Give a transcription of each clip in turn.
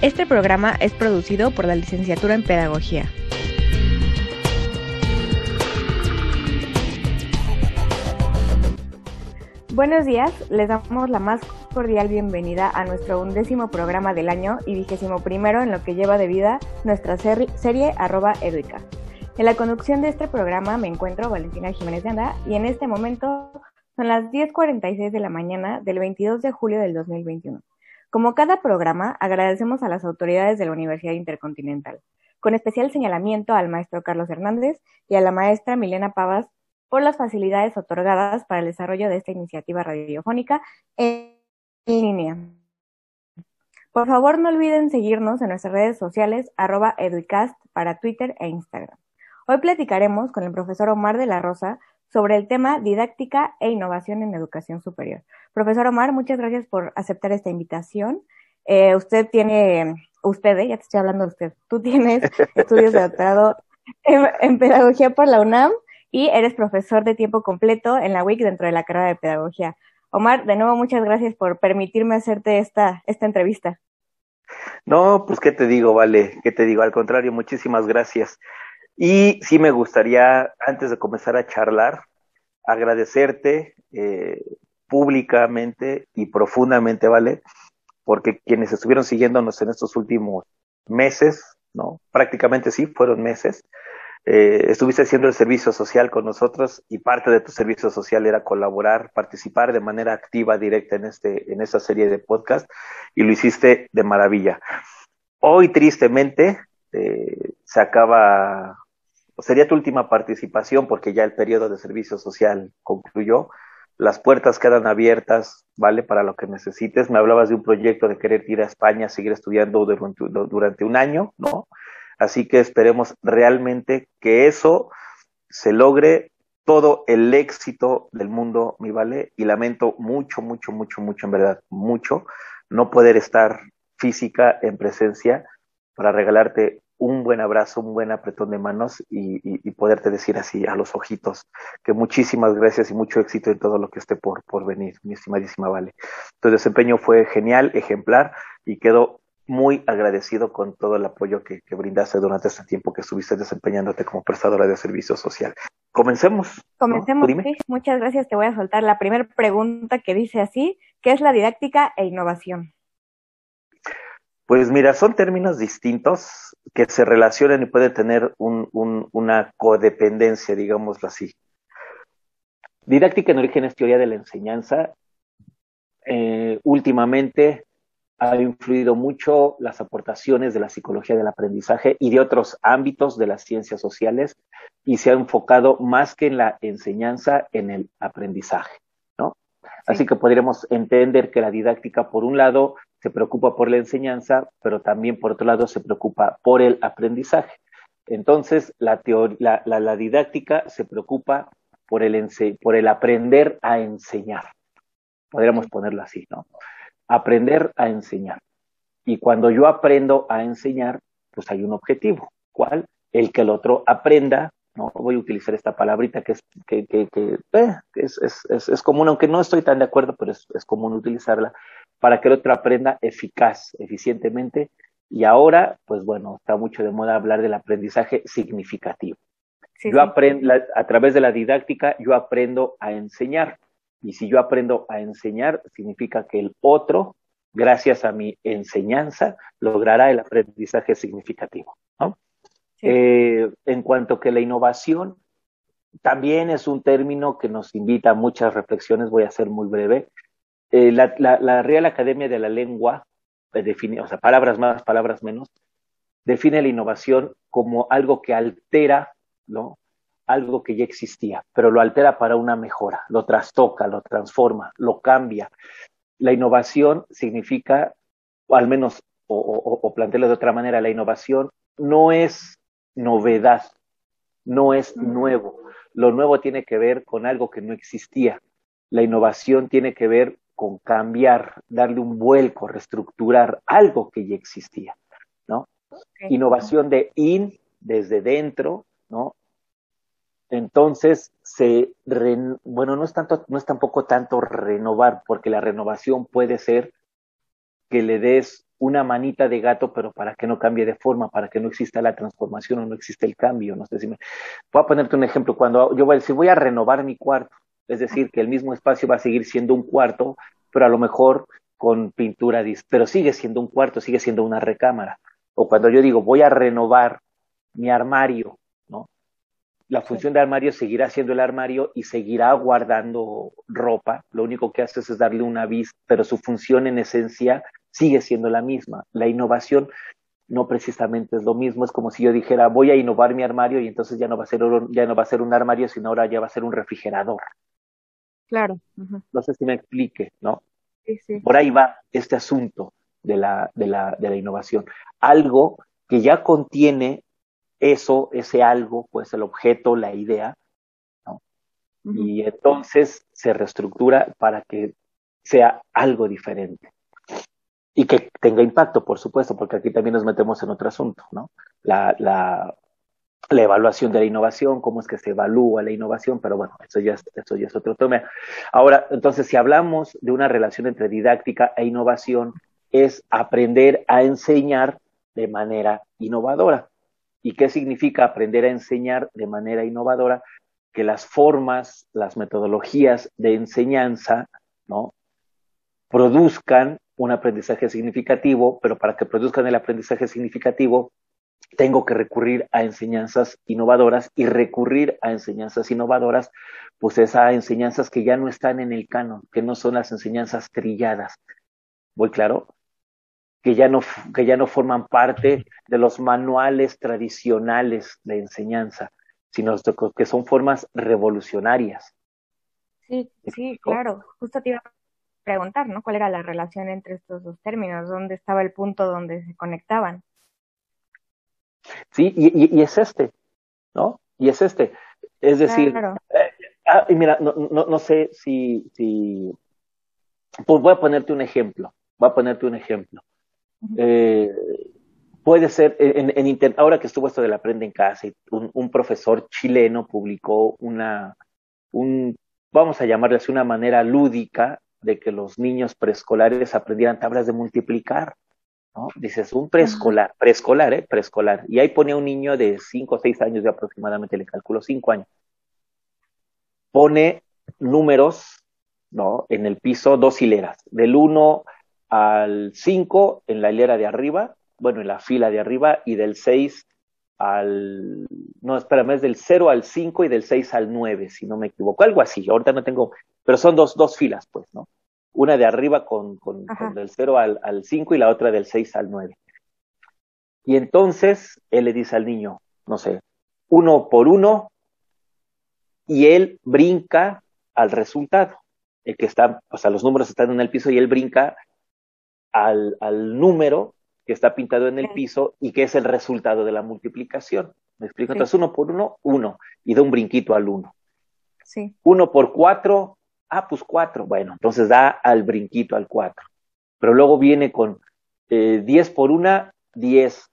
Este programa es producido por la licenciatura en Pedagogía. Buenos días, les damos la más cordial bienvenida a nuestro undécimo programa del año y vigésimo primero en lo que lleva de vida nuestra serie arroba educa. En la conducción de este programa me encuentro Valentina Jiménez de Anda y en este momento son las 10.46 de la mañana del 22 de julio del 2021. Como cada programa, agradecemos a las autoridades de la Universidad Intercontinental, con especial señalamiento al maestro Carlos Hernández y a la maestra Milena Pavas por las facilidades otorgadas para el desarrollo de esta iniciativa radiofónica en línea. Por favor, no olviden seguirnos en nuestras redes sociales arroba educast para Twitter e Instagram. Hoy platicaremos con el profesor Omar de la Rosa sobre el tema didáctica e innovación en educación superior. Profesor Omar, muchas gracias por aceptar esta invitación. Eh, usted tiene, usted, eh, ya te estoy hablando de usted, tú tienes estudios de doctorado en, pedagogía por la UNAM y eres profesor de tiempo completo en la WIC dentro de la carrera de pedagogía. Omar, de nuevo muchas gracias por permitirme hacerte esta, esta entrevista. No, pues qué te digo, vale, qué te digo, al contrario, muchísimas gracias. Y sí me gustaría, antes de comenzar a charlar, agradecerte eh, públicamente y profundamente, ¿vale? Porque quienes estuvieron siguiéndonos en estos últimos meses, ¿no? Prácticamente sí, fueron meses. Eh, estuviste haciendo el servicio social con nosotros y parte de tu servicio social era colaborar, participar de manera activa, directa en, este, en esta serie de podcast y lo hiciste de maravilla. Hoy, tristemente, eh, se acaba sería tu última participación porque ya el periodo de servicio social concluyó. Las puertas quedan abiertas, ¿vale? Para lo que necesites. Me hablabas de un proyecto de querer ir a España, seguir estudiando durante un año, ¿no? Así que esperemos realmente que eso se logre todo el éxito del mundo, mi vale, y lamento mucho, mucho, mucho, mucho, en verdad, mucho, no poder estar física en presencia para regalarte un buen abrazo, un buen apretón de manos y, poderte decir así a los ojitos que muchísimas gracias y mucho éxito en todo lo que esté por, por venir, mi estimadísima Vale. Tu desempeño fue genial, ejemplar y quedo muy agradecido con todo el apoyo que, brindaste durante este tiempo que estuviste desempeñándote como prestadora de servicio social. Comencemos. Comencemos. Muchas gracias. Te voy a soltar la primera pregunta que dice así, ¿qué es la didáctica e innovación? Pues mira, son términos distintos que se relacionan y pueden tener una codependencia, digámoslo así. Didáctica en origen es teoría de la enseñanza. Eh, últimamente ha influido mucho las aportaciones de la psicología del aprendizaje y de otros ámbitos de las ciencias sociales y se ha enfocado más que en la enseñanza en el aprendizaje, ¿no? Así que podríamos entender que la didáctica, por un lado, se preocupa por la enseñanza, pero también por otro lado se preocupa por el aprendizaje. Entonces, la, la, didáctica se preocupa por el, por el aprender a enseñar. Podríamos ponerlo así, ¿no? Aprender a enseñar. Y cuando yo aprendo a enseñar, pues hay un objetivo. ¿Cuál? El que el otro aprenda ¿no? Voy a utilizar esta palabrita que es, que, eh, es, común, aunque no estoy tan de acuerdo, pero es, común utilizarla para que el otro aprenda eficaz, eficientemente. Y ahora, pues bueno, está mucho de moda hablar del aprendizaje significativo. yo aprendo, a través de la didáctica, yo aprendo a enseñar. Y si yo aprendo a enseñar, significa que el otro, gracias a mi enseñanza, logrará el aprendizaje significativo. ¿no? Eh, en cuanto que la innovación también es un término que nos invita a muchas reflexiones, voy a ser muy breve. Eh, la, Real Academia de la Lengua, eh, define, o sea, palabras más, palabras menos, define la innovación como algo que altera, ¿no? Algo que ya existía, pero lo altera para una mejora, lo trastoca, lo transforma, lo cambia. La innovación significa, o al menos o, o, o plantearlo de otra manera, la innovación no es novedad, no es nuevo. Lo nuevo tiene que ver con algo que no existía. La innovación tiene que ver con cambiar, darle un vuelco, reestructurar algo que ya existía, ¿no? Innovación de in, desde dentro, ¿no? Entonces, se bueno, no es tanto, no es tampoco tanto renovar, porque la renovación puede ser que le des una manita de gato, pero para que no cambie de forma, para que no exista la transformación o no exista el cambio. No sé si me... Voy a ponerte un ejemplo. Cuando yo voy a decir, voy a renovar mi cuarto, es decir, que el mismo espacio va a seguir siendo un cuarto, pero a lo mejor con pintura, pero sigue siendo un cuarto, sigue siendo una recámara. O cuando yo digo, voy a renovar mi armario, ¿no? La función de armario seguirá siendo el armario y seguirá guardando ropa. Lo único que haces es darle una vista, pero su función en esencia sigue siendo la misma. La innovación no precisamente es lo mismo, es como si yo dijera, voy a innovar mi armario y entonces ya no va a ser, ya no va a ser un armario, sino ahora ya va a ser un refrigerador. Claro. No sé si me explique, ¿no? Sí, sí. Por ahí va este asunto de la, de, la, de la innovación. Algo que ya contiene eso, ese algo, pues el objeto, la idea, ¿no? Y entonces se reestructura para que sea algo diferente y que tenga impacto, por supuesto, porque aquí también nos metemos en otro asunto, ¿no? La, la, la evaluación de la innovación, cómo es que se evalúa la innovación, pero bueno, eso ya, eso ya es otro tema. Ahora, entonces, si hablamos de una relación entre didáctica e innovación, es aprender a enseñar de manera innovadora. ¿Y qué significa aprender a enseñar de manera innovadora? Que las formas, las metodologías de enseñanza, ¿no? Produzcan un aprendizaje significativo, pero para que produzcan el aprendizaje significativo, tengo que recurrir a enseñanzas innovadoras y recurrir a enseñanzas innovadoras, pues es a enseñanzas que ya no están en el canon, que no son las enseñanzas trilladas. ¿Voy claro? Que ya no, que ya no forman parte de los manuales tradicionales de enseñanza, sino que son formas revolucionarias. Sí, sí, claro. Justo te iba preguntar, ¿no? ¿Cuál era la relación entre estos dos términos? ¿Dónde estaba el punto donde se conectaban? Sí, y, es este, ¿no? Y es este. Es decir, eh, ah, y mira, no, no, no, sé si, si, pues voy a ponerte un ejemplo, voy a ponerte un ejemplo. eh, puede ser, en, en, ahora que estuvo esto del Aprende en Casa, un, un profesor chileno publicó una, un, vamos a llamarle así, una manera lúdica de que los niños preescolares aprendieran tablas de multiplicar. ¿No? Dices, un preescolar, preescolar, ¿eh? Preescolar. Y ahí pone un niño de 5 o 6 años de aproximadamente, le calculo 5 años. Pone números, ¿no? En el piso, dos hileras, del 1 al 5 en la hilera de arriba, bueno, en la fila de arriba, y del 6 al, no, espérame, es del 0 al 5 y del 6 al 9, si no me equivoco, algo así, ahorita no tengo, pero son dos, dos filas, pues, ¿no? Una de arriba con, con, del 0 al, al 5 y la otra del 6 al 9. Y entonces él le dice al niño, no sé, uno por uno, y él brinca al resultado. El que está, o sea, los números están en el piso y él brinca al, al número que está pintado en el piso y que es el resultado de la multiplicación. ¿Me explico? Entonces, uno por uno, uno, y da un brinquito al uno. Sí. Uno por cuatro, ah, pues cuatro. Bueno, entonces da al brinquito al cuatro. Pero luego viene con eh, diez por una, diez.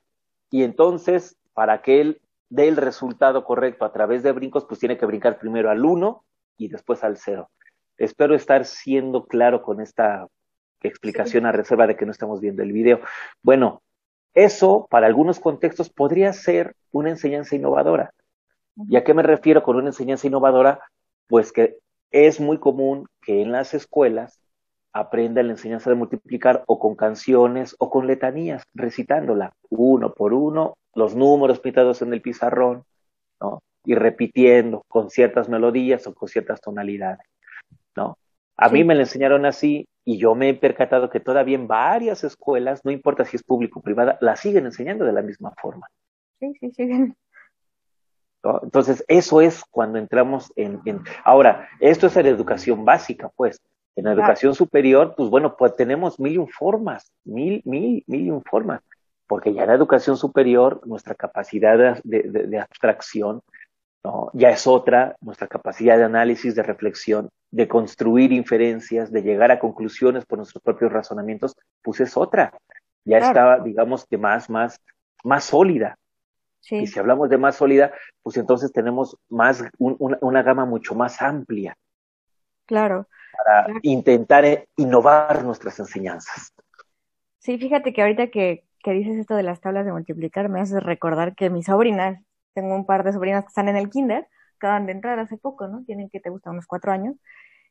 Y entonces, para que él dé el resultado correcto a través de brincos, pues tiene que brincar primero al uno y después al cero. Espero estar siendo claro con esta explicación a reserva de que no estamos viendo el video. Bueno, eso para algunos contextos podría ser una enseñanza innovadora. ¿Y a qué me refiero con una enseñanza innovadora? Pues que es muy común que en las escuelas aprendan la enseñanza de multiplicar o con canciones o con letanías, recitándola uno por uno, los números pintados en el pizarrón, ¿no? Y repitiendo con ciertas melodías o con ciertas tonalidades, ¿no? A mí me la enseñaron así y yo me he percatado que todavía en varias escuelas, no importa si es público o privada, la siguen enseñando de la misma forma. Sí, sí, siguen. Entonces, eso es cuando entramos en, en, Ahora, esto es la educación básica, pues. En la educación superior, pues bueno, pues tenemos mil y formas, mil, mil, mil y formas, porque ya en la educación superior nuestra capacidad de, de abstracción ¿no? ya es otra, nuestra capacidad de análisis, de reflexión, de construir inferencias, de llegar a conclusiones por nuestros propios razonamientos, pues es otra. Ya está, digamos que más, más, más sólida. Y si hablamos de más sólida, pues entonces tenemos más, una, gama mucho más amplia. Claro. Para intentar eh, innovar nuestras enseñanzas. Sí, fíjate que ahorita que, que dices esto de las tablas de multiplicar, me hace recordar que mis sobrinas, tengo un par de sobrinas que están en el kinder, acaban de entrar hace poco, ¿no? Tienen que te gusta unos cuatro años.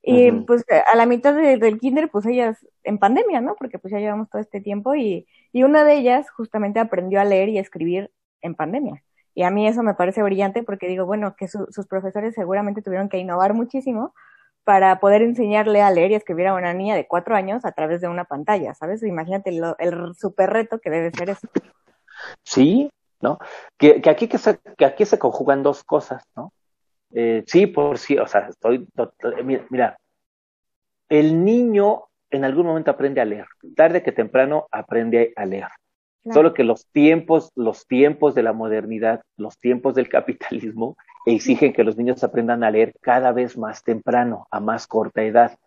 Y pues a la mitad del kinder, pues ellas en pandemia, ¿no? Porque pues ya llevamos todo este tiempo y, y una de ellas justamente aprendió a leer y a escribir en pandemia. Y a mí eso me parece brillante porque digo, bueno, que sus profesores seguramente tuvieron que innovar muchísimo para poder enseñarle a leer y escribir a una niña de cuatro años a través de una pantalla, ¿sabes? Imagínate el super reto que debe ser eso. Sí, ¿no? Que, aquí que se, que aquí se conjugan dos cosas, ¿no? Eh, sí, por sí, o sea, estoy, mira, el niño en algún momento aprende a leer, tarde que temprano aprende a leer. Solo que los tiempos, los tiempos de la modernidad, los tiempos del capitalismo exigen que los niños aprendan a leer cada vez más temprano, a más corta edad.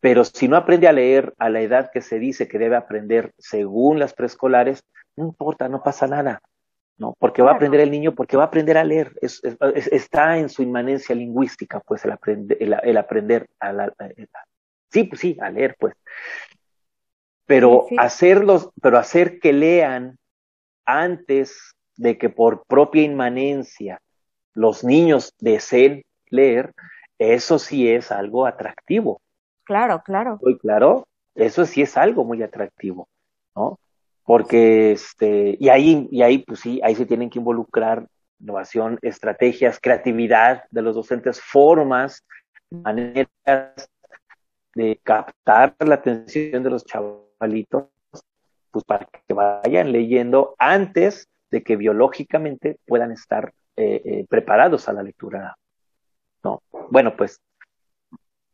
Pero si no aprende a leer a la edad que se dice que debe aprender según las preescolares, no importa, no pasa nada. ¿no? Porque va a aprender el niño, porque va a aprender a leer. Es, está en su inmanencia lingüística, pues, el, el, aprender a la, sí, pues sí, a leer, pues. Pero hacerlos, pero hacer que lean antes de que por propia inmanencia los niños deseen leer, eso sí es algo atractivo. Claro, claro. Muy claro, eso sí es algo muy atractivo, ¿no? porque este, y ahí, y ahí, pues sí, ahí se tienen que involucrar innovación, estrategias, creatividad de los docentes, formas, maneras de captar la atención de los chavalitos, pues para que vayan leyendo antes de que biológicamente puedan estar eh, eh, preparados a la lectura. No, bueno, pues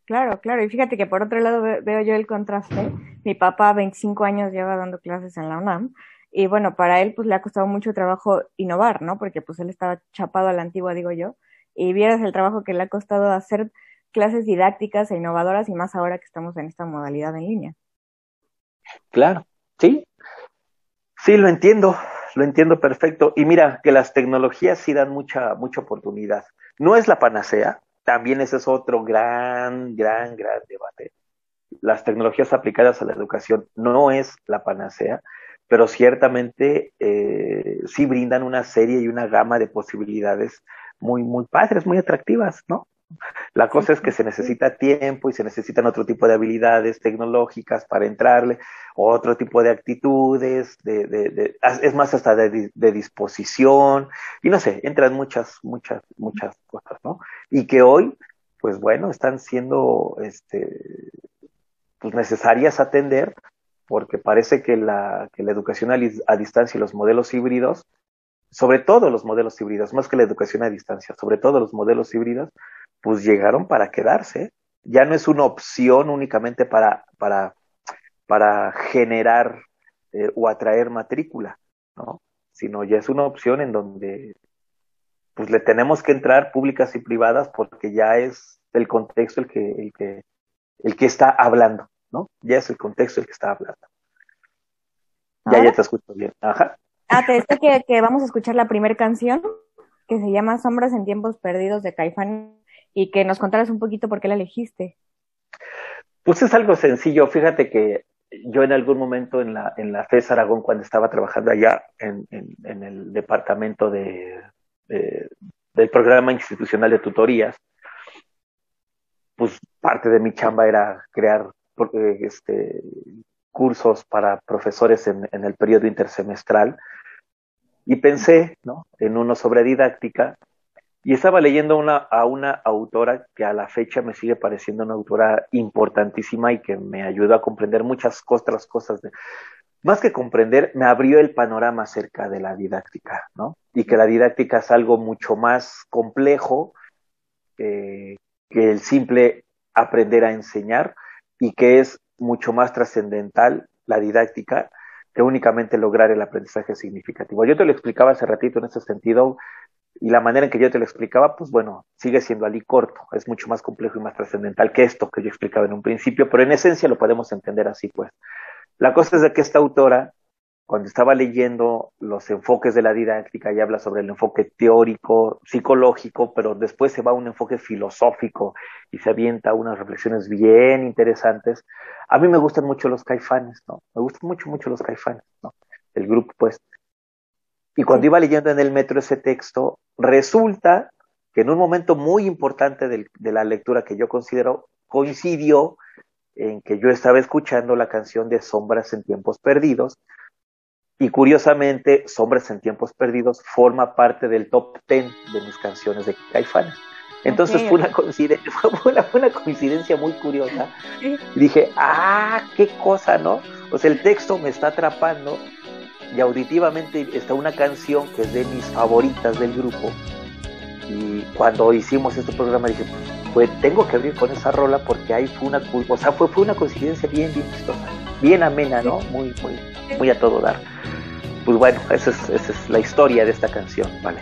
Claro, claro. Y fíjate que por otro lado veo yo el contraste. Mi papá, 25 años, lleva dando clases en la UNAM. Y bueno, para él pues le ha costado mucho trabajo innovar, ¿no? Porque pues él estaba chapado a la antigua, digo yo. Y vieras el trabajo que le ha costado hacer clases didácticas e innovadoras y más ahora que estamos en esta modalidad en línea. Claro, sí. Sí, lo entiendo, lo entiendo perfecto. Y mira, que las tecnologías sí dan mucha, mucha oportunidad. No es la panacea, también ese es otro gran, gran, gran debate. Las tecnologías aplicadas a la educación no es la panacea, pero ciertamente eh, sí brindan una serie y una gama de posibilidades muy, muy padres, muy atractivas, ¿no? La cosa es que se necesita tiempo y se necesitan otro tipo de habilidades tecnológicas para entrarle, otro tipo de actitudes, de, de, es más hasta de, disposición, y no sé, entran muchas, muchas, muchas cosas, ¿no? Y que hoy, pues bueno, están siendo este, pues necesarias atender, porque parece que la, que la educación a, a distancia y los modelos híbridos, sobre todo los modelos híbridos, más que la educación a distancia, sobre todo los modelos híbridos, pues llegaron para quedarse. Ya no es una opción únicamente para, para, para generar eh, o atraer matrícula, ¿no? Sino ya es una opción en donde pues le tenemos que entrar públicas y privadas porque ya es el contexto el que, el que, el que está hablando, ¿no? Ya es el contexto el que está hablando. Ya, ya te escucho bien. Ajá. Ah, te decía que, que vamos a escuchar la primera canción que se llama Sombras en tiempos perdidos de Caifán y que nos contaras un poquito por qué la elegiste. Pues es algo sencillo. Fíjate que yo en algún momento en la, en la FES Aragón, cuando estaba trabajando allá en, en, el departamento de, del programa institucional de tutorías, pues parte de mi chamba era crear este, cursos para profesores en, en el periodo intersemestral y pensé ¿no? en uno sobre didáctica y estaba leyendo a una autora que a la fecha me sigue pareciendo una autora importantísima y que me ayudó a comprender muchas otras cosas. De, más que comprender, me abrió el panorama acerca de la didáctica, ¿no? Y que la didáctica es algo mucho más complejo que el simple aprender a enseñar, y que es mucho más trascendental la didáctica que únicamente lograr el aprendizaje significativo. Yo te lo explicaba hace ratito en ese sentido y la manera en que yo te lo explicaba, pues bueno, sigue siendo alí corto, es mucho más complejo y más trascendental que esto que yo explicaba en un principio, pero en esencia lo podemos entender así, pues. La cosa es de que esta autora cuando estaba leyendo los enfoques de la didáctica y habla sobre el enfoque teórico, psicológico, pero después se va a un enfoque filosófico y se avienta unas reflexiones bien interesantes. A mí me gustan mucho los caifanes, ¿no? Me gustan mucho, mucho los caifanes, ¿no? El grupo, pues. Y cuando iba leyendo en el metro ese texto, resulta que en un momento muy importante de la lectura que yo considero coincidió en que yo estaba escuchando la canción de Sombras en Tiempos Perdidos, y curiosamente, Sombras en Tiempos Perdidos forma parte del top 10 de mis canciones de Caifanes. Entonces fue, una coincidencia, fue, una, coincidencia muy curiosa. Y dije, ah, qué cosa, ¿no? O sea, el texto me está atrapando y auditivamente está una canción que es de mis favoritas del grupo. Y cuando hicimos este programa dije, pues tengo que abrir con esa rola porque ahí fue una, o fue, fue una coincidencia bien, bien chistosa, bien amena, ¿no? Muy, muy, muy a todo dar pues bueno, esa es, esa es la historia de esta canción, ¿vale?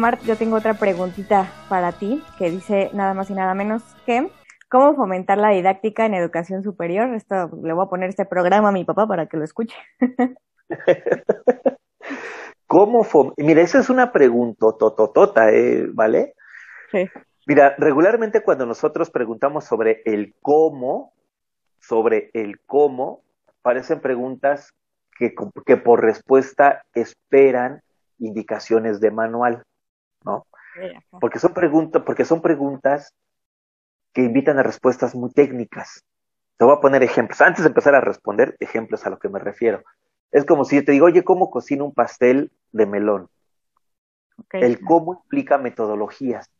Mart, yo tengo otra preguntita para ti que dice nada más y nada menos que ¿cómo fomentar la didáctica en educación superior? Esto le voy a poner este programa a mi papá para que lo escuche. ¿Cómo Mira, esa es una pregunta tototota, ¿eh? ¿vale? Sí. Mira, regularmente cuando nosotros preguntamos sobre el cómo, sobre el cómo, parecen preguntas que, que por respuesta esperan indicaciones de manual. Porque son preguntas, porque son preguntas que invitan a respuestas muy técnicas. Te voy a poner ejemplos. Antes de empezar a responder, ejemplos a lo que me refiero. Es como si yo te digo, oye, ¿cómo cocino un pastel de melón? El cómo implica metodologías.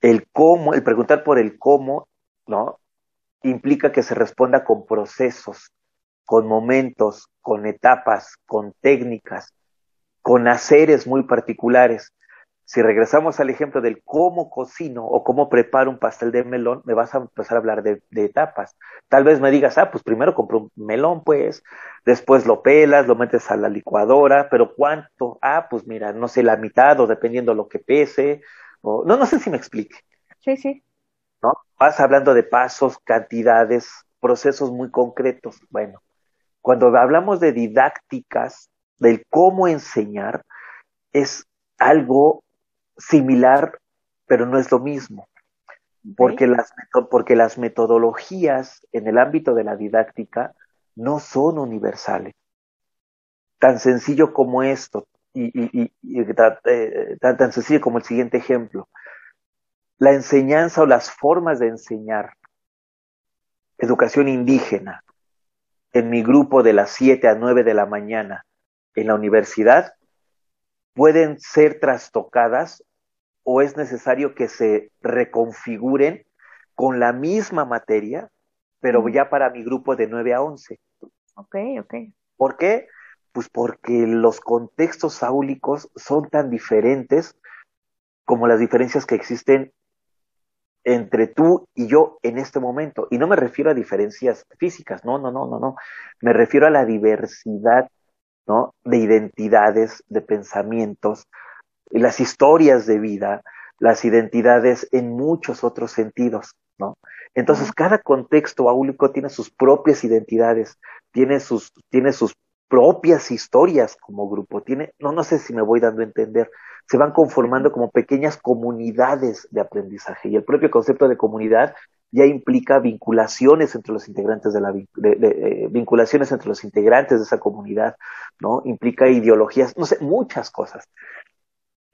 El cómo, el preguntar por el cómo, ¿no? Implica que se responda con procesos, con momentos, con etapas, con técnicas, con haceres muy particulares. Si regresamos al ejemplo del cómo cocino o cómo preparo un pastel de melón, me vas a empezar a hablar de, de etapas. Tal vez me digas, ah, pues primero compro un melón, pues, después lo pelas, lo metes a la licuadora, pero ¿cuánto? Ah, pues mira, no sé, la mitad o dependiendo lo que pese. O, no, no sé si me explique, Sí, sí. ¿no? Vas hablando de pasos, cantidades, procesos muy concretos. Bueno, cuando hablamos de didácticas, del cómo enseñar, es algo similar, pero no es lo mismo. Porque las, porque las metodologías en el ámbito de la didáctica no son universales. Tan sencillo como esto, y, y- y- y tan, eh, tan- tan sencillo como el siguiente ejemplo. La enseñanza o las formas de enseñar educación indígena en mi grupo de las 7 a 9 de la mañana en la universidad pueden ser trastocadas o es necesario que se reconfiguren con la misma materia, pero ya para mi grupo de 9 a 11. Ok, ok. ¿Por qué? Pues porque los contextos áulicos son tan diferentes como las diferencias que existen entre tú y yo en este momento. Y no me refiero a diferencias físicas, no, no, no, no, no. Me refiero a la diversidad, ¿no? De identidades, de pensamientos, las historias de vida, las identidades en muchos otros sentidos, ¿no? Entonces, cada contexto áulico tiene sus propias identidades, tiene sus, tiene sus propias historias como grupo, tiene, no, no sé si me voy dando a entender, se van conformando como pequeñas comunidades de aprendizaje y el propio concepto de comunidad ya implica vinculaciones entre los integrantes de la vin- de- de, eh, vinculaciones entre los integrantes de esa comunidad, ¿no? Implica ideologías, no sé, muchas cosas.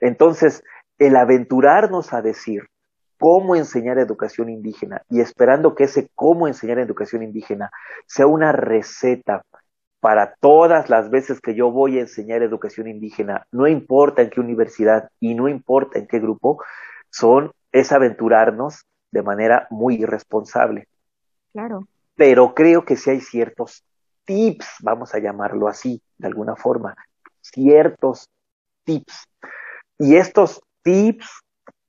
Entonces, el aventurarnos a decir cómo enseñar educación indígena y esperando que ese cómo enseñar educación indígena sea una receta para todas las veces que yo voy a enseñar educación indígena, no importa en qué universidad y no importa en qué grupo, son es aventurarnos de manera muy irresponsable. Claro. Pero creo que sí hay ciertos tips, vamos a llamarlo así, de alguna forma, ciertos tips. Y estos tips,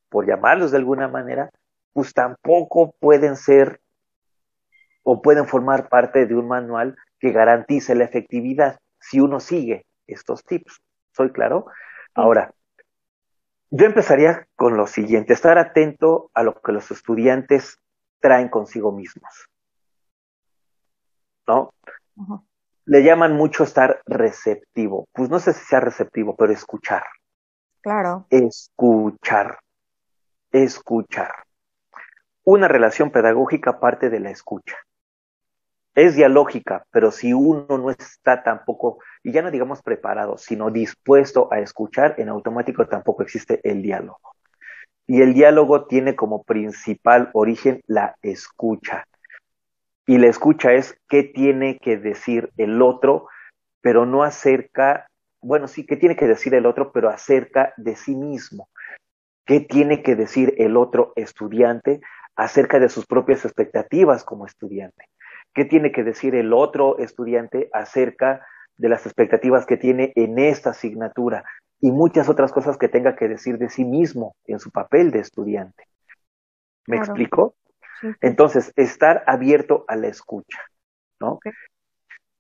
por llamarlos de alguna manera, pues tampoco pueden ser o pueden formar parte de un manual que garantice la efectividad si uno sigue estos tips. ¿Soy claro? Ahora, yo empezaría con lo siguiente, estar atento a lo que los estudiantes traen consigo mismos. ¿No? Le llaman mucho estar receptivo. Pues no sé si sea receptivo, pero escuchar. Claro. Escuchar. Escuchar. Una relación pedagógica parte de la escucha. Es dialógica, pero si uno no está tampoco, y ya no digamos preparado, sino dispuesto a escuchar, en automático tampoco existe el diálogo. Y el diálogo tiene como principal origen la escucha. Y la escucha es qué tiene que decir el otro, pero no acerca, bueno, sí, qué tiene que decir el otro, pero acerca de sí mismo. ¿Qué tiene que decir el otro estudiante acerca de sus propias expectativas como estudiante? ¿Qué tiene que decir el otro estudiante acerca de las expectativas que tiene en esta asignatura? Y muchas otras cosas que tenga que decir de sí mismo en su papel de estudiante. ¿Me Claro. explico? Sí. Entonces, estar abierto a la escucha, ¿no?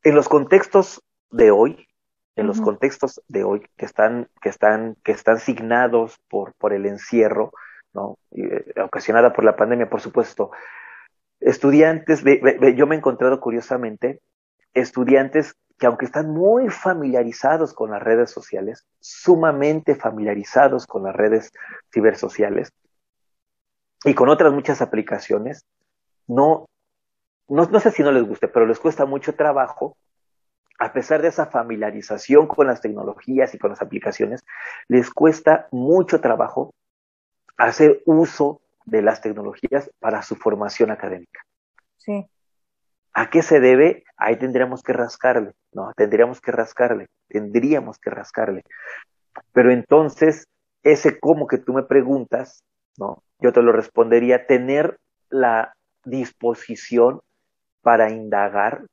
En los contextos de hoy, en los contextos de hoy que están, que están, que están signados por, por el encierro, ¿no? Eh, ocasionada por la pandemia, por supuesto. Estudiantes, yo me he encontrado curiosamente estudiantes que aunque están muy familiarizados con las redes sociales, sumamente familiarizados con las redes cibersociales y con otras muchas aplicaciones, no, no, no sé si no les guste, pero les cuesta mucho trabajo, a pesar de esa familiarización con las tecnologías y con las aplicaciones, les cuesta mucho trabajo hacer uso de las tecnologías para su formación académica. Sí, ¿A qué se debe? Ahí tendríamos que rascarle, ¿no? Tendríamos que rascarle, tendríamos que rascarle. Pero entonces, ese cómo que tú me preguntas, ¿no? Yo te lo respondería, tener la disposición para indagar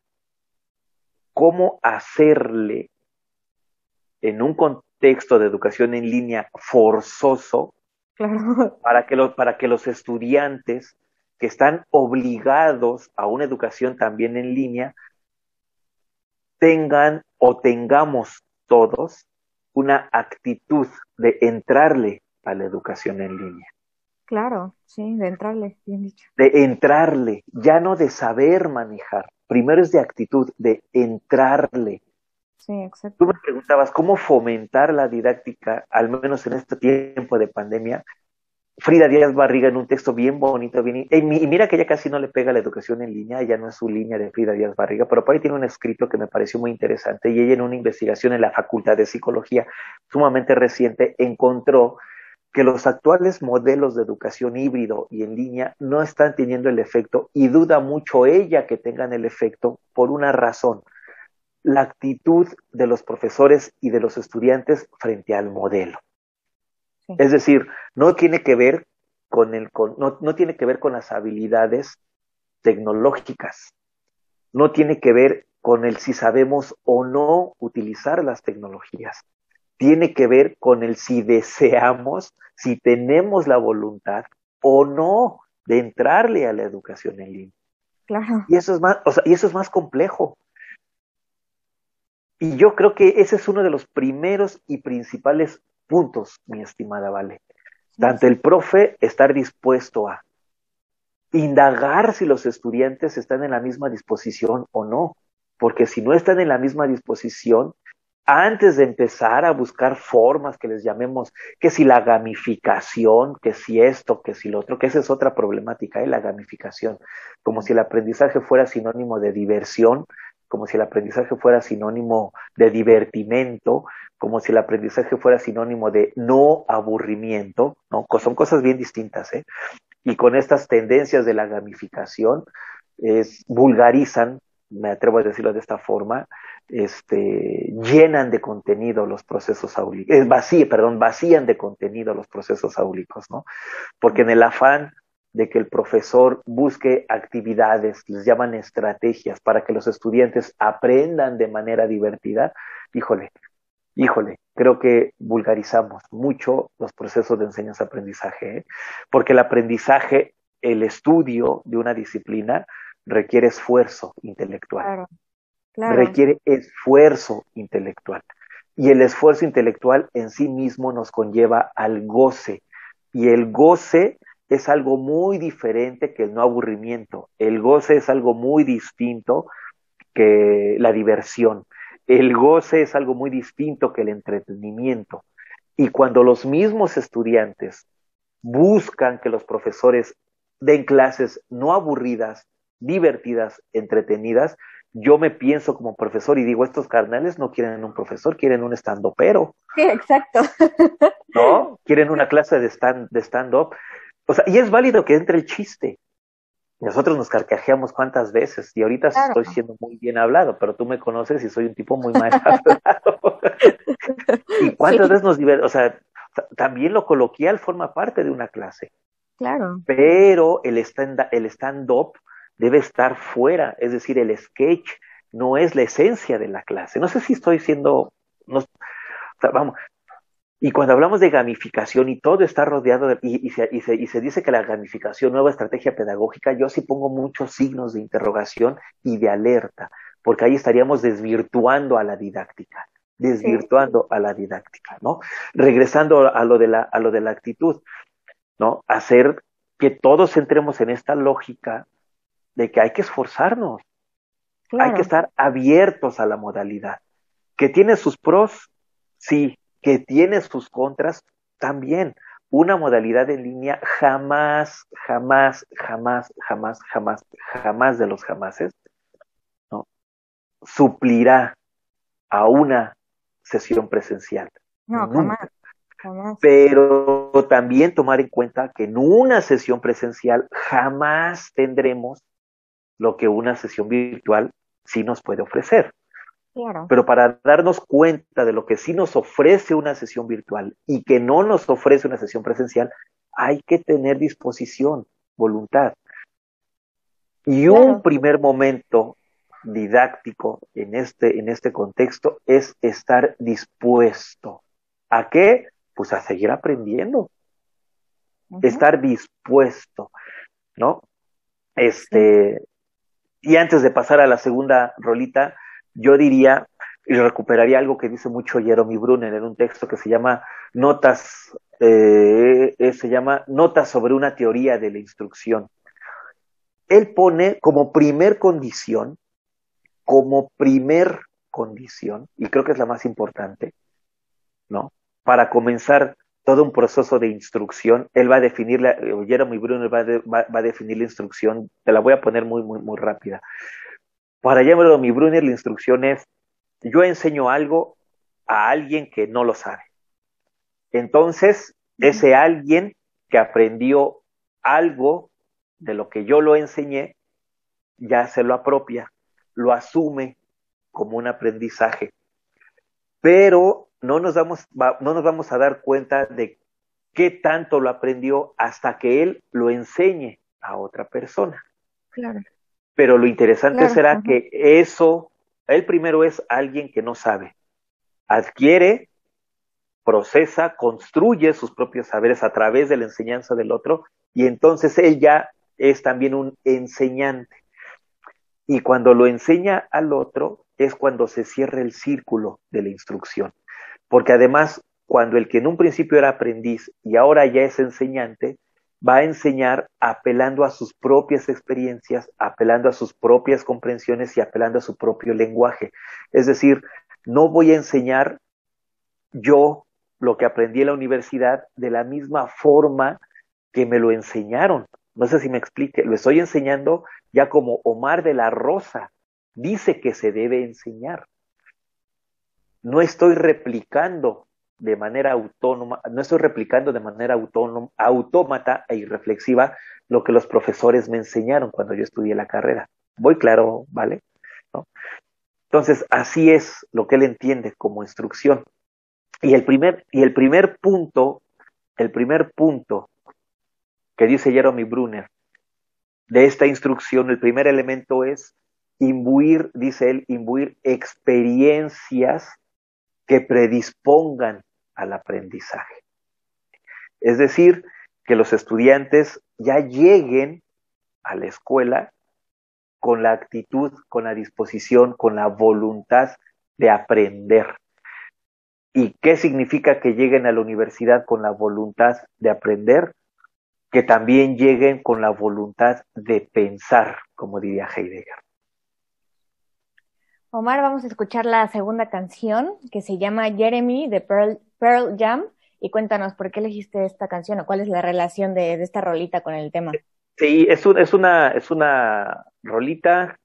cómo hacerle en un contexto de educación en línea forzoso claro. para que, los, para que los estudiantes que están obligados a una educación también en línea tengan o tengamos todos una actitud de entrarle a la educación en línea, Claro, sí, de entrarle, bien dicho. de entrarle, ya no de saber manejar, primero es de actitud, de entrarle. Sí, exacto. Tú me preguntabas cómo fomentar la didáctica, al menos en este tiempo de pandemia. Frida Díaz Barriga en un texto bien bonito, bien, y mira que ella casi no le pega la educación en línea, ella no es su línea de Frida Díaz Barriga, pero por ahí tiene un escrito que me pareció muy interesante y ella en una investigación en la Facultad de Psicología sumamente reciente encontró que los actuales modelos de educación híbrido y en línea no están teniendo el efecto y duda mucho ella que tengan el efecto por una razón, la actitud de los profesores y de los estudiantes frente al modelo. Sí. Es decir, no tiene que ver con el con, no, no tiene que ver con las habilidades tecnológicas, no tiene que ver con el si sabemos o no utilizar las tecnologías, tiene que ver con el si deseamos, si tenemos la voluntad o no de entrarle a la educación en línea. Claro. Y eso es más, o sea, y eso es más complejo. Y yo creo que ese es uno de los primeros y principales puntos, mi estimada Vale. Tanto el profe estar dispuesto a indagar si los estudiantes están en la misma disposición o no, porque si no están en la misma disposición, antes de empezar a buscar formas que les llamemos, que si la gamificación, que si esto, que si lo otro, que esa es otra problemática, ¿eh? la gamificación, como si el aprendizaje fuera sinónimo de diversión, como si el aprendizaje fuera sinónimo de divertimento, como si el aprendizaje fuera sinónimo de no aburrimiento, ¿no? Son cosas bien distintas, ¿eh? Y con estas tendencias de la gamificación, es, vulgarizan, me atrevo a decirlo de esta forma, este, llenan de contenido los procesos áulicos, eh, vacían, perdón, vacían de contenido los procesos áulicos, ¿no? Porque en el afán de que el profesor busque actividades, les llaman estrategias para que los estudiantes aprendan de manera divertida, híjole, híjole, creo que vulgarizamos mucho los procesos de enseñanza-aprendizaje, ¿eh? porque el aprendizaje, el estudio de una disciplina requiere esfuerzo intelectual, Claro, claro. requiere esfuerzo intelectual. Y el esfuerzo intelectual en sí mismo nos conlleva al goce. Y el goce es algo muy diferente que el no aburrimiento. El goce es algo muy distinto que la diversión. El goce es algo muy distinto que el entretenimiento. Y cuando los mismos estudiantes buscan que los profesores den clases no aburridas, divertidas, entretenidas, yo me pienso como profesor y digo, estos carnales no quieren un profesor, quieren un stand-upero. Sí, exacto. ¿No? Quieren una clase de stand de stand-up. O sea, y es válido que entre el chiste. Nosotros nos carcajeamos cuántas veces y ahorita Claro. estoy siendo muy bien hablado, pero tú me conoces y soy un tipo muy mal hablado. y cuántas Sí. veces nos divertimos, o sea, también lo coloquial forma parte de una clase, Claro. pero el stand el stand-up debe estar fuera, es decir, el sketch no es la esencia de la clase. No sé si estoy siendo, no, o sea, vamos, y cuando hablamos de gamificación y todo está rodeado de, y, y, se, y, se, y, se, dice que la gamificación, nueva estrategia pedagógica, yo sí pongo muchos signos de interrogación y de alerta, porque ahí estaríamos desvirtuando a la didáctica. desvirtuando a la didáctica, ¿no? Regresando a lo de la, a lo de la actitud, ¿no? Hacer que todos entremos en esta lógica de que hay que esforzarnos, Claro. hay que estar abiertos a la modalidad. Que tiene sus pros, sí, que tiene sus contras, también. Una modalidad en línea jamás, jamás, jamás, jamás, jamás, jamás de los jamases, ¿no? Suplirá a una sesión presencial. No, jamás. Jamás. Pero también tomar en cuenta que en una sesión presencial jamás tendremos lo que una sesión virtual sí nos puede ofrecer. Claro. Pero para darnos cuenta de lo que sí nos ofrece una sesión virtual y que no nos ofrece una sesión presencial, hay que tener disposición, voluntad. Y un primer momento didáctico en este, en este contexto es estar dispuesto. ¿A qué? Pues a seguir aprendiendo, estar dispuesto, ¿no? Este, y antes de pasar a la segunda rolita, yo diría, y recuperaría algo que dice mucho Jeremy Brunner en un texto que se llama Notas, eh, se llama Notas sobre una teoría de la instrucción. Él pone como primer condición, como primer condición, y creo que es la más importante, ¿no? Para comenzar todo un proceso de instrucción, él va a definir, la, eh, Jeremy Brunner va, de- va- va a definir la instrucción, te la voy a poner muy, muy, muy rápida. Para Jeremy Brunner la instrucción es, yo enseño algo a alguien que no lo sabe. Entonces, ese alguien que aprendió algo de lo que yo lo enseñé, ya se lo apropia, lo asume como un aprendizaje. Pero no nos, vamos, va- no nos vamos a dar cuenta de qué tanto lo aprendió hasta que él lo enseñe a otra persona. Claro. Pero lo interesante Claro, será ajá. que eso, él primero es alguien que no sabe, adquiere, procesa, construye sus propios saberes a través de la enseñanza del otro y entonces él ya es también un enseñante. Y cuando lo enseña al otro es cuando se cierra el círculo de la instrucción. Porque además, cuando el que en un principio era aprendiz y ahora ya es enseñante, va a enseñar apelando a sus propias experiencias, apelando a sus propias comprensiones y apelando a su propio lenguaje. Es decir, no voy a enseñar yo lo que aprendí en la universidad de la misma forma que me lo enseñaron. No sé si me explique, lo estoy enseñando ya como Omar de la Rosa dice que se debe enseñar. No estoy replicando de manera autónoma, no estoy replicando de manera autónoma, autómata e irreflexiva lo que los profesores me enseñaron cuando yo estudié la carrera. Voy claro, ¿vale? Entonces, así es lo que él entiende como instrucción. Y el primer, y el primer punto, el primer punto que dice Jeremy Brunner de esta instrucción, el primer elemento es imbuir, dice él, imbuir experiencias que predispongan al aprendizaje. Es decir, que los estudiantes ya lleguen a la escuela con la actitud, con la disposición, con la voluntad de aprender. ¿Y qué significa que lleguen a la universidad con la voluntad de aprender? Que también lleguen con la voluntad de pensar, como diría Heidegger. Omar, vamos a escuchar la segunda canción que se llama Jeremy de Pearl, Pearl Jam y cuéntanos por qué elegiste esta canción o cuál es la relación de, de esta rolita con el tema. Sí, es, un, es, una, es una rolita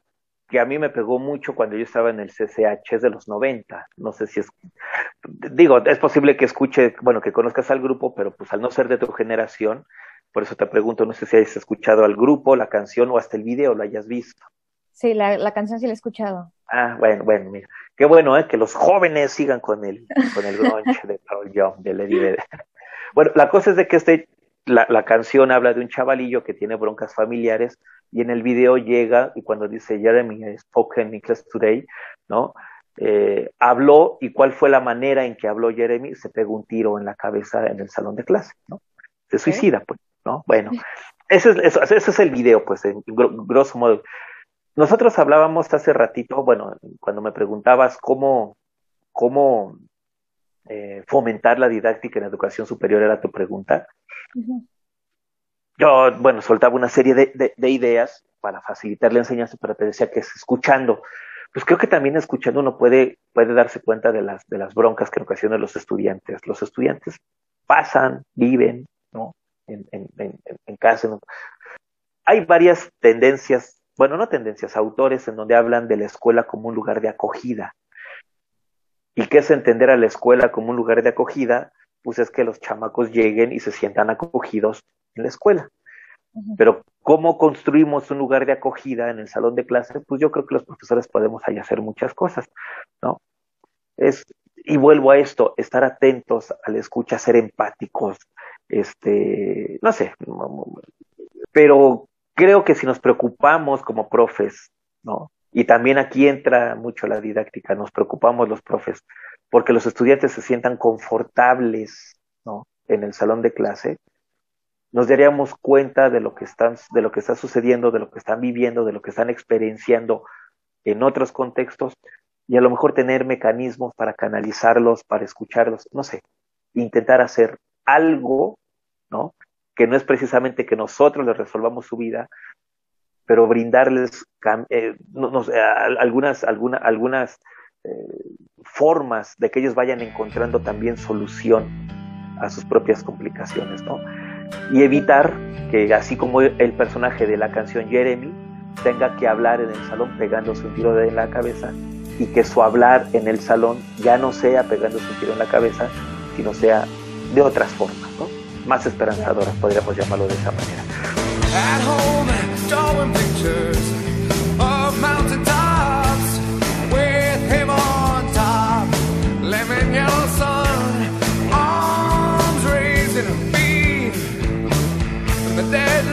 que a mí me pegó mucho cuando yo estaba en el CCH, es de los 90. No sé si es. Digo, es posible que escuche, bueno, que conozcas al grupo, pero pues al no ser de tu generación, por eso te pregunto, no sé si hayas escuchado al grupo, la canción o hasta el video lo hayas visto. Sí, la, la canción sí la he escuchado. Ah, bueno, bueno, mira. Qué bueno, ¿eh? Que los jóvenes sigan con el, con el grunge de Pearl Jam, de Lady Vedder. Bueno, la cosa es de que este, la, la canción habla de un chavalillo que tiene broncas familiares y en el video llega y cuando dice Jeremy spoken in class today, ¿no? Eh, habló y cuál fue la manera en que habló Jeremy, se pegó un tiro en la cabeza en el salón de clase, ¿no? Se suicida, pues, ¿no? Bueno, ese es, eso, ese es el video, pues, en grosso modo. Nosotros hablábamos hace ratito, bueno, cuando me preguntabas cómo, cómo eh, fomentar la didáctica en educación superior era tu pregunta. Yo, bueno, soltaba una serie de, de- de ideas para facilitar la enseñanza, pero te decía que es escuchando. Pues creo que también escuchando uno puede, puede darse cuenta de las, de las broncas que ocasionan los estudiantes. Los estudiantes pasan, viven, ¿no? En, en, en, en casa. Hay varias tendencias, bueno, no tendencias, autores en donde hablan de la escuela como un lugar de acogida. ¿Y qué es entender a la escuela como un lugar de acogida? Pues es que los chamacos lleguen y se sientan acogidos en la escuela. Pero ¿cómo construimos un lugar de acogida en el salón de clase? Pues yo creo que los profesores podemos ahí hacer muchas cosas, ¿no? Es, y vuelvo a esto, estar atentos a la escucha, ser empáticos, este, no sé, pero creo que si nos preocupamos como profes, ¿no? Y también aquí entra mucho la didáctica, nos preocupamos los profes, porque los estudiantes se sientan confortables, ¿no? En el salón de clase, nos daríamos cuenta de lo que están, de lo que está sucediendo, de lo que están viviendo, de lo que están experienciando en otros contextos, y a lo mejor tener mecanismos para canalizarlos, para escucharlos, no sé, intentar hacer algo, ¿no? Que no es precisamente que nosotros les resolvamos su vida, pero brindarles eh, algunas, alguna- algunas eh, formas de que ellos vayan encontrando también solución a sus propias complicaciones, ¿no? Y evitar que, así como el personaje de la canción Jeremy, tenga que hablar en el salón pegándose un tiro en la cabeza y que su hablar en el salón ya no sea pegándose un tiro en la cabeza, sino sea de otras formas, ¿no? Más esperanzadoras, podríamos llamarlo de esa manera. At home, drawing pictures of mountain tops with him on top. Lemon yellow sun, arms raised in a beam. The dead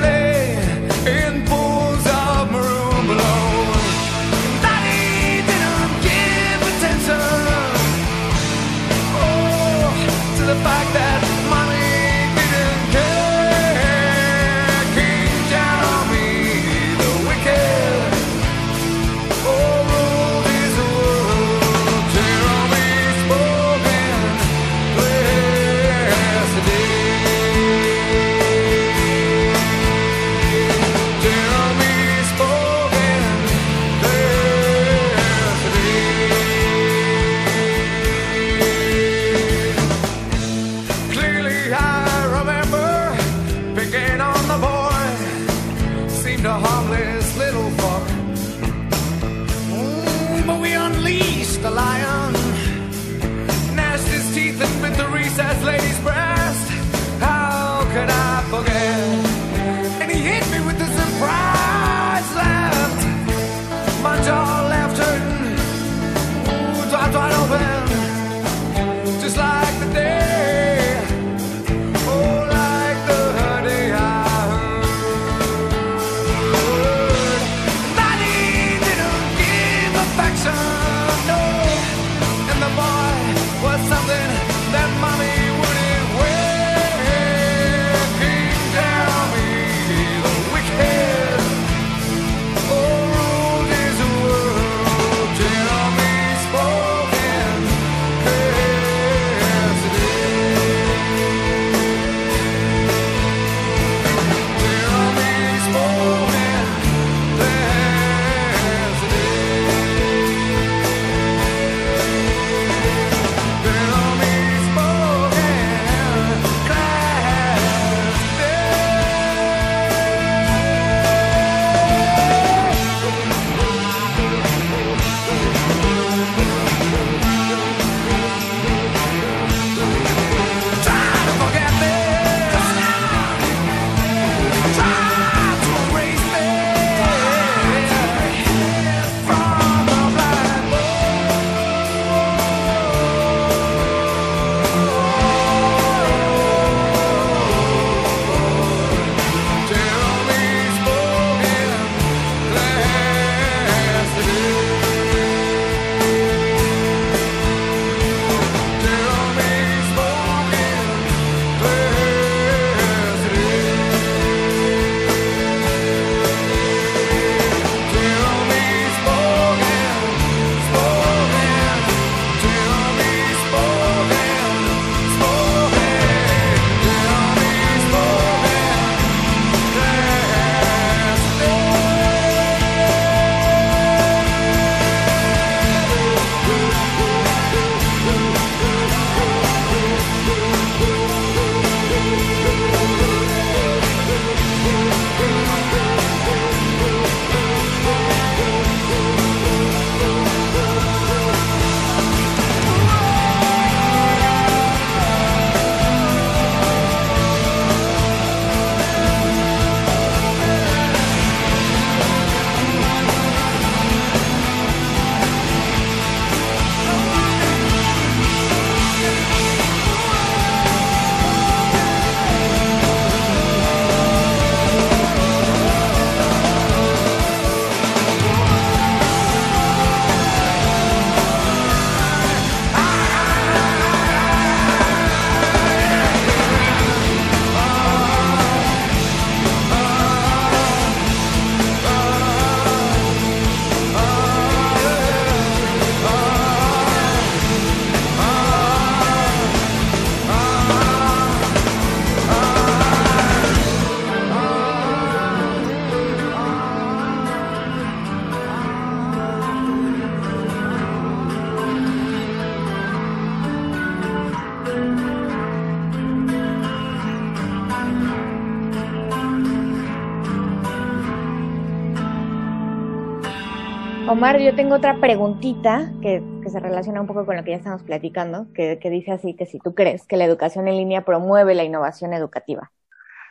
Omar, yo tengo otra preguntita que, se relaciona un poco con lo que ya estamos platicando, que, dice así que si tú crees que la educación en línea promueve la innovación educativa.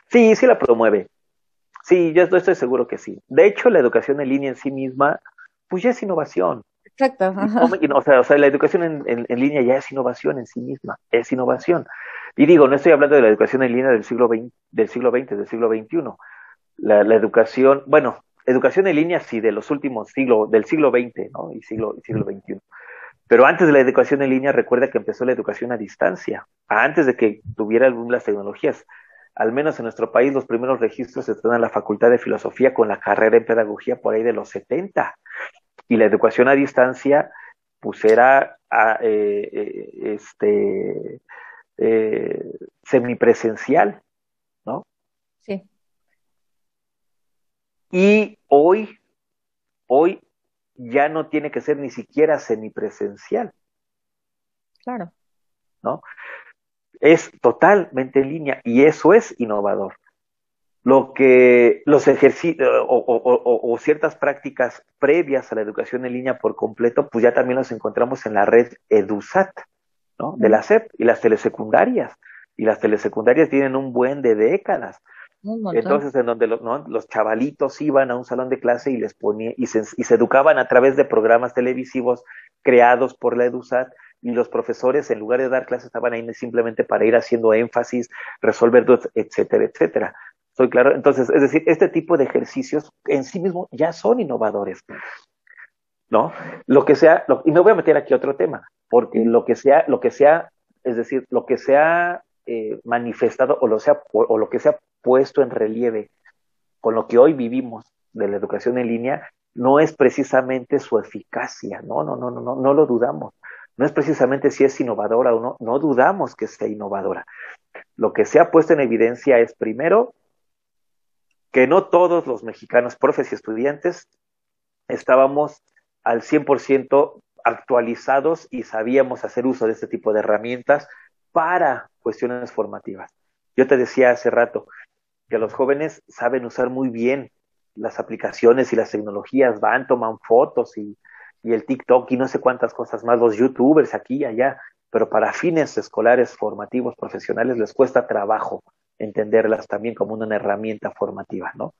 Sí, sí la promueve. Sí, yo estoy seguro que sí. De hecho, la educación en línea en sí misma, pues ya es innovación. Exacto. O sea, o sea, la educación en, línea ya es innovación en sí misma, es innovación. Y digo, no estoy hablando de la educación en línea del siglo XX, del siglo XX, del siglo XXI. La, la educación, bueno, educación en línea sí de los últimos siglos, del siglo XX, ¿no? Y siglo, siglo XXI. Pero antes de la educación en línea, recuerda que empezó la educación a distancia, antes de que tuviera las tecnologías. Al menos en nuestro país, los primeros registros están en la Facultad de Filosofía con la carrera en Pedagogía por ahí de los 70 y la educación a distancia pues era ah, eh, eh, este eh, semipresencial, ¿no? Sí. Y hoy, hoy ya no tiene que ser ni siquiera semipresencial. Claro. ¿No? Es totalmente en línea y eso es innovador lo que los ejercicios o, ciertas prácticas previas a la educación en línea por completo, pues ya también los encontramos en la red EduSat, ¿no? De la SEP y las telesecundarias. Y las telesecundarias tienen un buen de décadas. Entonces, en donde los, los chavalitos iban a un salón de clase y les ponía, y se, y se educaban a través de programas televisivos creados por la EduSat, y los profesores, en lugar de dar clases, estaban ahí simplemente para ir haciendo énfasis, resolver dudas, etcétera, etcétera. Estoy claro. Entonces, es decir, este tipo de ejercicios en sí mismo ya son innovadores. ¿No? Lo que sea, y me voy a meter aquí otro tema, porque lo que sea, lo que sea, es decir, lo que sea eh, manifestado o lo, sea, o lo que se ha puesto en relieve con lo que hoy vivimos de la educación en línea, no es precisamente su eficacia, no, no, no, no, no, no lo dudamos. No es precisamente si es innovadora o no, no dudamos que sea innovadora. Lo que se ha puesto en evidencia es primero que no todos los mexicanos, profes y estudiantes, estábamos al 100% actualizados y sabíamos hacer uso de este tipo de herramientas para cuestiones formativas. Yo te decía hace rato que los jóvenes saben usar muy bien las aplicaciones y las tecnologías, van, toman fotos y, y el TikTok y no sé cuántas cosas más, los youtubers aquí y allá, pero para fines escolares, formativos, profesionales les cuesta trabajo entenderlas también como una herramienta formativa, ¿no?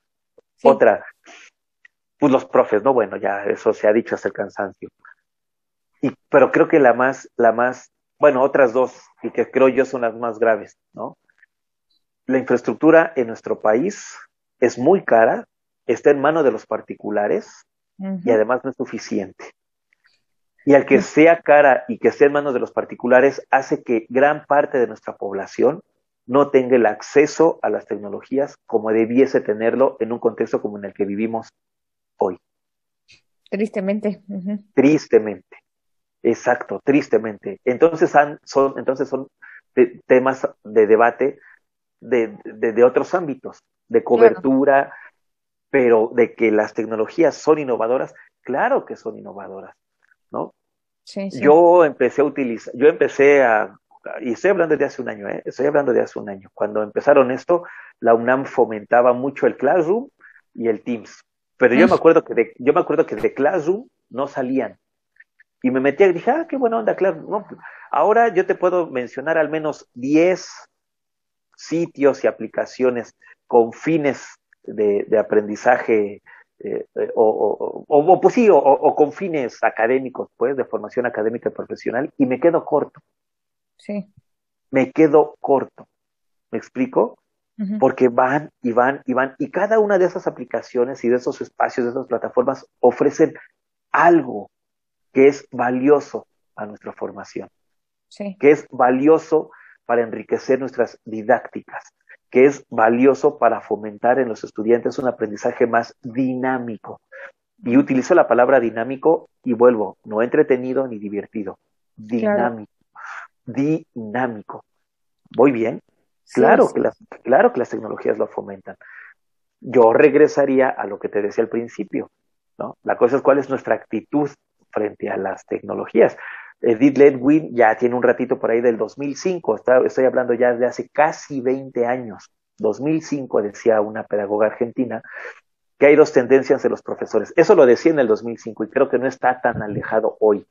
Otra, pues los profes, ¿no? Bueno, ya eso se ha dicho hasta el cansancio. Y, pero creo que la más, la más, bueno, otras dos, y que creo yo son las más graves, ¿no? La infraestructura en nuestro país es muy cara, está en manos de los particulares y además no es suficiente. Y al que sea cara y que esté en manos de los particulares hace que gran parte de nuestra población no tenga el acceso a las tecnologías como debiese tenerlo en un contexto como en el que vivimos hoy. Tristemente. Tristemente. Exacto, tristemente. Entonces son, entonces son temas de debate de, de, otros ámbitos, de cobertura, pero de que las tecnologías son innovadoras, claro que son innovadoras, ¿no? Sí, sí. Yo empecé a utilizar, yo empecé a y estoy hablando de hace un año, ¿eh? estoy hablando de hace un año. Cuando empezaron esto, la UNAM fomentaba mucho el Classroom y el Teams. Pero yo me acuerdo que de, yo me acuerdo que de Classroom no salían. Y me metí y dije, ah, qué buena onda, claro. No, ahora yo te puedo mencionar al menos 10 sitios y aplicaciones con fines de, de aprendizaje eh, eh, o, o, o, pues sí, o, con fines académicos, pues, de formación académica y profesional, y me quedo corto. Sí. Me quedo corto. ¿Me explico? Porque van y van y van. Y cada una de esas aplicaciones y de esos espacios, de esas plataformas, ofrecen algo que es valioso a nuestra formación. Sí. Que es valioso para enriquecer nuestras didácticas, que es valioso para fomentar en los estudiantes un aprendizaje más dinámico. Y utilizo la palabra dinámico y vuelvo, no entretenido ni divertido, dinámico dinámico. ¿Voy bien? Claro, Que las, claro que las tecnologías lo fomentan. Yo regresaría a lo que te decía al principio, ¿no? La cosa es cuál es nuestra actitud frente a las tecnologías. Edith Ledwin ya tiene un ratito por ahí del 2005, estoy hablando ya de hace casi 20 años. 2005 decía una pedagoga argentina, que hay dos tendencias de los profesores. Eso lo decía en el 2005 y creo que no está tan alejado hoy.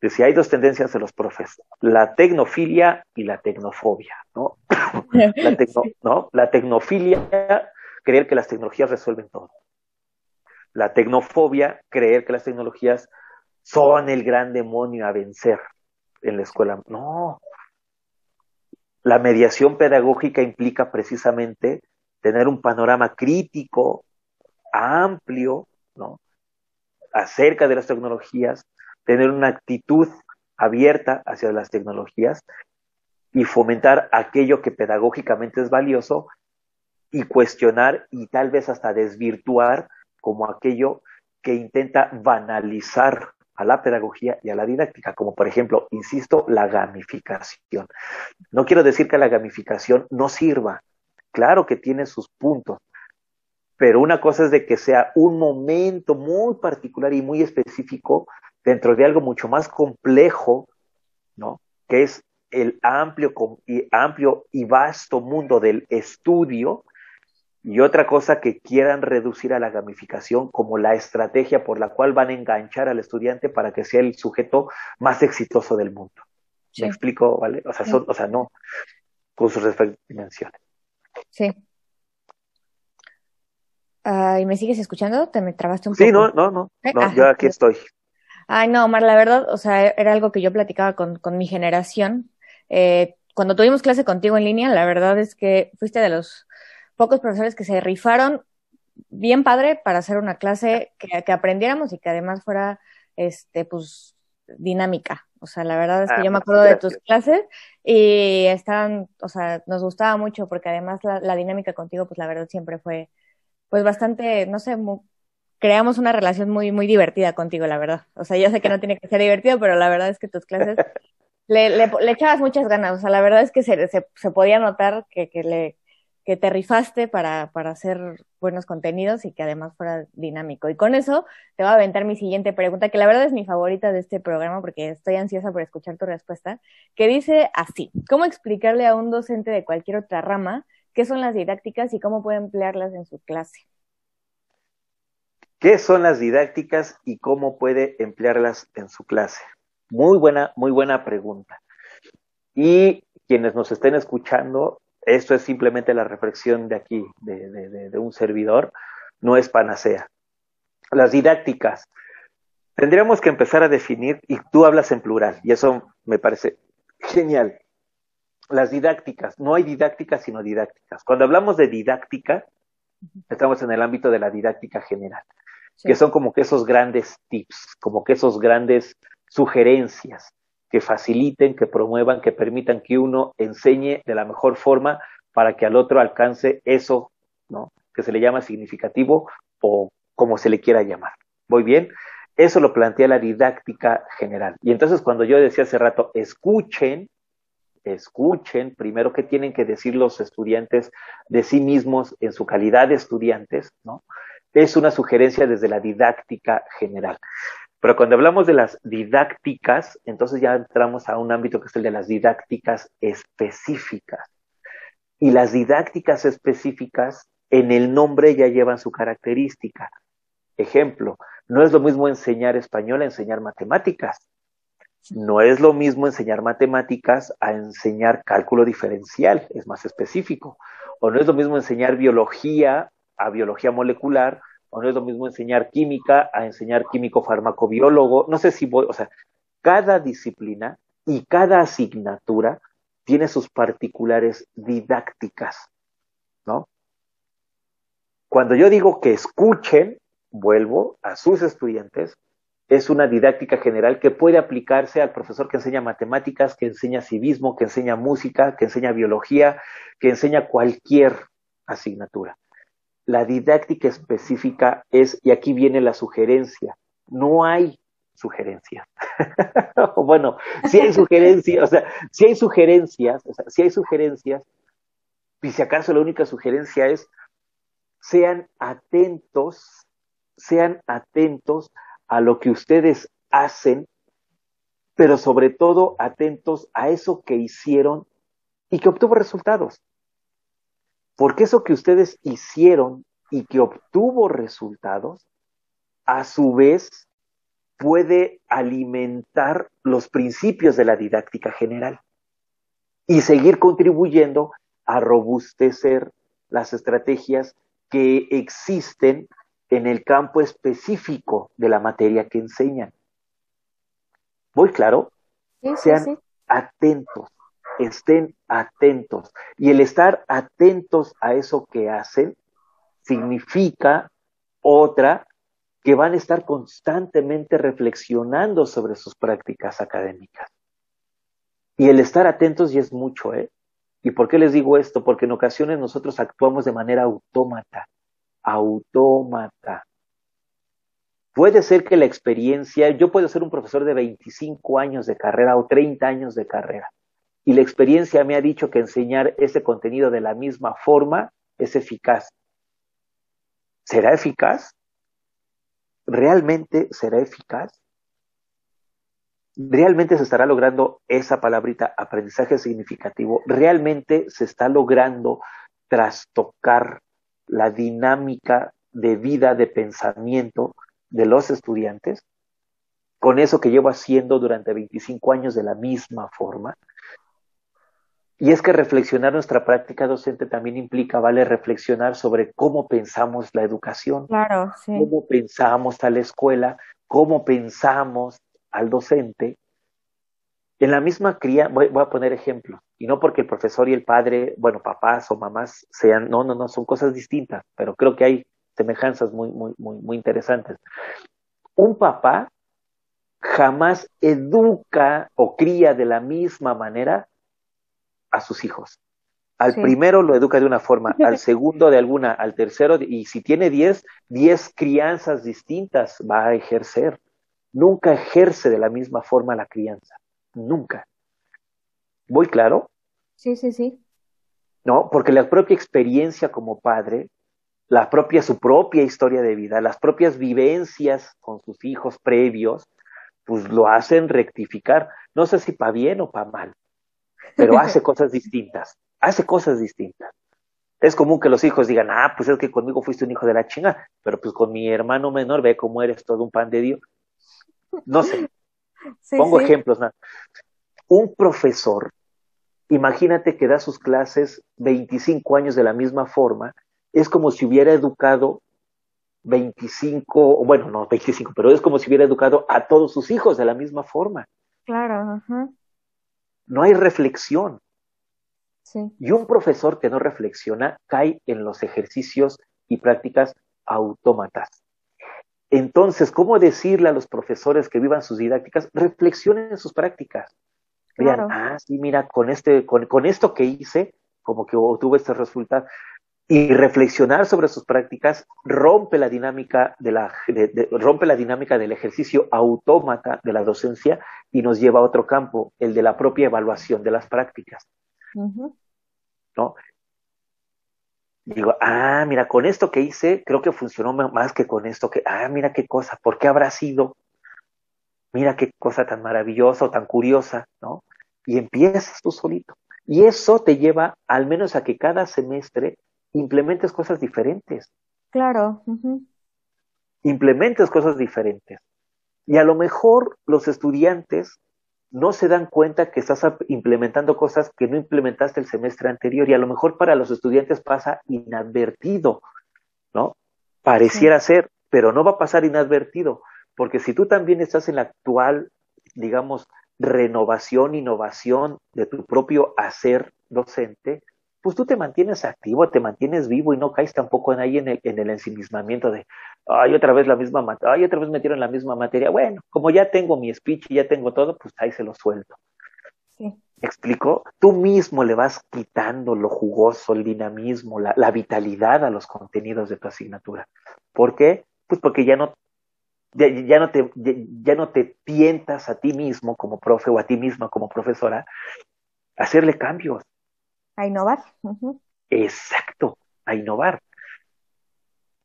Decía, hay dos tendencias de los profes, la tecnofilia y la tecnofobia, ¿no? la, ¿no? la tecnofilia, creer que las tecnologías resuelven todo. La tecnofobia, creer que las tecnologías son el gran demonio a vencer en la escuela. No. La mediación pedagógica implica precisamente tener un panorama crítico, amplio, ¿no? acerca de las tecnologías, tener una actitud abierta hacia las tecnologías y fomentar aquello que pedagógicamente es valioso y cuestionar y tal vez hasta desvirtuar como aquello que intenta banalizar a la pedagogía y a la didáctica, como por ejemplo, insisto, la gamificación. No quiero decir que la gamificación no sirva, claro que tiene sus puntos, pero una cosa es de que sea un momento muy particular y muy específico dentro de algo mucho más complejo, ¿no? Que es el amplio amplio y vasto mundo del estudio y otra cosa que quieran reducir a la gamificación como la estrategia por la cual van a enganchar al estudiante para que sea el sujeto más exitoso del mundo. ¿Me explico? ¿Vale? O sea, o sea, no, con sus respectivas dimensiones. Sí. ¿Y me sigues escuchando? ¿Te me trabaste un poco? Sí, no, no, no. ¿Eh? no yo aquí estoy. Ay, no, Omar, la verdad, o sea, era algo que yo platicaba con, con mi generación. Eh, cuando tuvimos clase contigo en línea, la verdad es que fuiste de los pocos profesores que se rifaron bien padre para hacer una clase que, que aprendiéramos y que además fuera, este, pues, dinámica. O sea, la verdad es que ah, yo me acuerdo de tus clases y estaban, o sea, nos gustaba mucho porque además la, la, dinámica contigo, pues la verdad siempre fue, pues bastante, no sé, creamos una relación muy, muy divertida contigo, la verdad. O sea, yo sé que no tiene que ser divertido, pero la verdad es que tus clases le, le, le echabas muchas ganas. O sea, la verdad es que se, se, se podía notar que, que, le, que te rifaste para, para hacer buenos contenidos y que además fuera dinámico. Y con eso te voy a aventar mi siguiente pregunta, que la verdad es mi favorita de este programa porque estoy ansiosa por escuchar tu respuesta, que dice así, ¿cómo explicarle a un docente de cualquier otra rama qué son las didácticas y cómo puede emplearlas en su clase? ¿Qué son las didácticas y cómo puede emplearlas en su clase? Muy buena, muy buena pregunta. Y quienes nos estén escuchando, esto es simplemente la reflexión de aquí, de, de, de un servidor, no es panacea. Las didácticas, tendríamos que empezar a definir, y tú hablas en plural, y eso me parece genial. Las didácticas, no hay didácticas sino didácticas. Cuando hablamos de didáctica, estamos en el ámbito de la didáctica general, que son como que esos grandes tips, como que esos grandes sugerencias que faciliten, que promuevan, que permitan que uno enseñe de la mejor forma para que al otro alcance eso, ¿no? Que se le llama significativo o como se le quiera llamar. ¿Voy bien? Eso lo plantea la didáctica general. Y entonces cuando yo decía hace rato, escuchen, escuchen primero qué tienen que decir los estudiantes de sí mismos en su calidad de estudiantes, ¿no? Es una sugerencia desde la didáctica general. Pero cuando hablamos de las didácticas, entonces ya entramos a un ámbito que es el de las didácticas específicas. Y las didácticas específicas en el nombre ya llevan su característica. Ejemplo, no es lo mismo enseñar español a enseñar matemáticas. No es lo mismo enseñar matemáticas a enseñar cálculo diferencial, es más específico. O no es lo mismo enseñar biología a biología molecular o no es lo mismo enseñar química a enseñar químico farmacobiólogo, no sé si voy, o sea, cada disciplina y cada asignatura tiene sus particulares didácticas, ¿no? Cuando yo digo que escuchen, vuelvo a sus estudiantes, es una didáctica general que puede aplicarse al profesor que enseña matemáticas, que enseña civismo, que enseña música, que enseña biología, que enseña cualquier asignatura. La didáctica específica es, y aquí viene la sugerencia, no hay sugerencias. bueno, si hay sugerencias, o sea, si hay sugerencias, si hay sugerencias, y si acaso la única sugerencia es, sean atentos, sean atentos a lo que ustedes hacen, pero sobre todo atentos a eso que hicieron y que obtuvo resultados. Porque eso que ustedes hicieron y que obtuvo resultados, a su vez puede alimentar los principios de la didáctica general y seguir contribuyendo a robustecer las estrategias que existen en el campo específico de la materia que enseñan. ¿Voy claro? Sean atentos, estén atentos. Y el estar atentos a eso que hacen significa otra que van a estar constantemente reflexionando sobre sus prácticas académicas. Y el estar atentos ya es mucho, ¿eh? ¿Y por qué les digo esto? Porque en ocasiones nosotros actuamos de manera autómata, autómata. Puede ser que la experiencia, yo puedo ser un profesor de 25 años de carrera o 30 años de carrera, y la experiencia me ha dicho que enseñar ese contenido de la misma forma es eficaz. ¿Será eficaz? ¿Realmente será eficaz? ¿Realmente se estará logrando esa palabrita aprendizaje significativo? ¿Realmente se está logrando trastocar la dinámica de vida, de pensamiento de los estudiantes, con eso que llevo haciendo durante 25 años de la misma forma. Y es que reflexionar nuestra práctica docente también implica, vale, reflexionar sobre cómo pensamos la educación, claro, sí. cómo pensamos a la escuela, cómo pensamos al docente. En la misma cría, voy, voy a poner ejemplo, y no porque el profesor y el padre, bueno, papás o mamás sean, no, no, no, son cosas distintas, pero creo que hay semejanzas muy, muy, muy, muy interesantes. Un papá jamás educa o cría de la misma manera a sus hijos. Al Sí. primero lo educa de una forma, al segundo de alguna, al tercero, y si tiene diez, diez crianzas distintas va a ejercer. Nunca ejerce de la misma forma la crianza. Nunca. ¿Voy claro? Sí, sí, sí. ¿no? Porque la propia experiencia como padre, la propia, su propia historia de vida, las propias vivencias con sus hijos previos, pues lo hacen rectificar. No sé si para bien o para mal, pero hace cosas distintas, hace cosas distintas. Es común que los hijos digan, ah, pues es que conmigo fuiste un hijo de la chinga, pero pues con mi hermano menor ve cómo eres todo un pan de Dios. No sé, Sí, pongo sí. ejemplos. ¿no? Un profesor, imagínate que da sus clases 25 años de la misma forma, es como si hubiera educado 25, bueno, no 25, pero es como si hubiera educado a todos sus hijos de la misma forma. Claro, ajá. No hay reflexión. Sí. Y un profesor que no reflexiona cae en los ejercicios y prácticas autómatas. Entonces, ¿cómo decirle a los profesores que vivan sus didácticas? Reflexionen en sus prácticas. Vean, Claro. ah, sí, mira, con este, con, con esto que hice, como que obtuve este resultado. Y reflexionar sobre sus prácticas rompe la dinámica de la, de- de- rompe la dinámica del ejercicio autómata de la docencia y nos lleva a otro campo, el de la propia evaluación de las prácticas. ¿no? Digo, ah, mira, con esto que hice, creo que funcionó más que con esto que, ah, mira qué cosa, ¿por qué habrá sido? Mira qué cosa tan maravillosa o tan curiosa, ¿no? Y empiezas tú solito. Y eso te lleva al menos a que cada semestre implementes cosas diferentes, Claro. ujú. implementes cosas diferentes. Y a lo mejor los estudiantes no se dan cuenta que estás implementando cosas que no implementaste el semestre anterior y a lo mejor para los estudiantes pasa inadvertido, ¿no? Pareciera ser, pero no va a pasar inadvertido, porque si tú también estás en la actual, digamos, renovación, innovación de tu propio hacer docente, pues tú te mantienes activo, te mantienes vivo y no caes tampoco en ahí en el, en el ensimismamiento de, ay, otra vez la misma materia, ay, otra vez metieron la misma materia. Bueno, como ya tengo mi speech y ya tengo todo, pues ahí se lo suelto. Sí. ¿Me explico? Tú mismo le vas quitando lo jugoso, el dinamismo, la, la vitalidad a los contenidos de tu asignatura. ¿Por qué? Pues porque ya no, ya, ya no te, ya, ya no te tientas a ti mismo como profe o a ti misma como profesora a hacerle cambios. A innovar. Exacto, a innovar.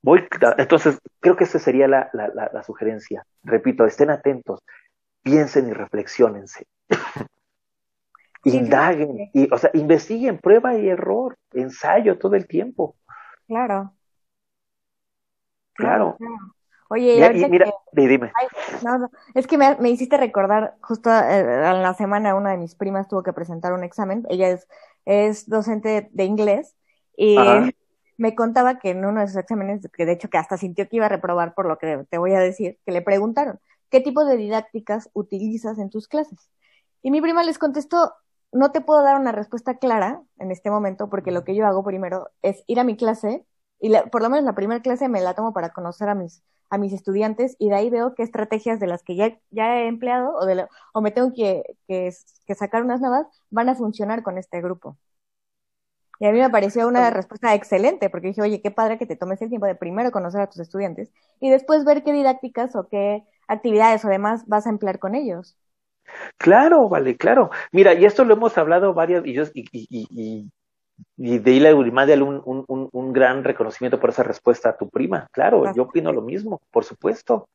Voy, entonces, creo que esa sería la, la, la, la sugerencia. Repito, estén atentos, piensen y reflexionense. Sí, Indaguen, y, o sea, investiguen, prueba y error, ensayo todo el tiempo. Claro. Claro. Oye, y mira, que- di- dime. Ay, no, no, es que me, me hiciste recordar, justo eh, en la semana una de mis primas tuvo que presentar un examen, ella es, es docente de inglés y Ajá. me contaba que en uno de esos exámenes, que de hecho que hasta sintió que iba a reprobar por lo que te voy a decir, que le preguntaron, ¿qué tipo de didácticas utilizas en tus clases? Y mi prima les contestó, no te puedo dar una respuesta clara en este momento porque lo que yo hago primero es ir a mi clase y la- por lo menos la primera clase me la tomo para conocer a mis a mis estudiantes y de ahí veo qué estrategias de las que ya, ya he empleado o, de la- o me tengo que, que, que sacar unas nuevas van a funcionar con este grupo. Y a mí me pareció una respuesta excelente porque dije, oye, qué padre que te tomes el tiempo de primero conocer a tus estudiantes y después ver qué didácticas o qué actividades o demás vas a emplear con ellos. Claro, vale, claro. Mira, y esto lo hemos hablado varias, y yo, y, y, y, y- de Ila Urimadel un, un, un, un gran reconocimiento por esa respuesta a tu prima. Claro, yo opino lo mismo, por supuesto.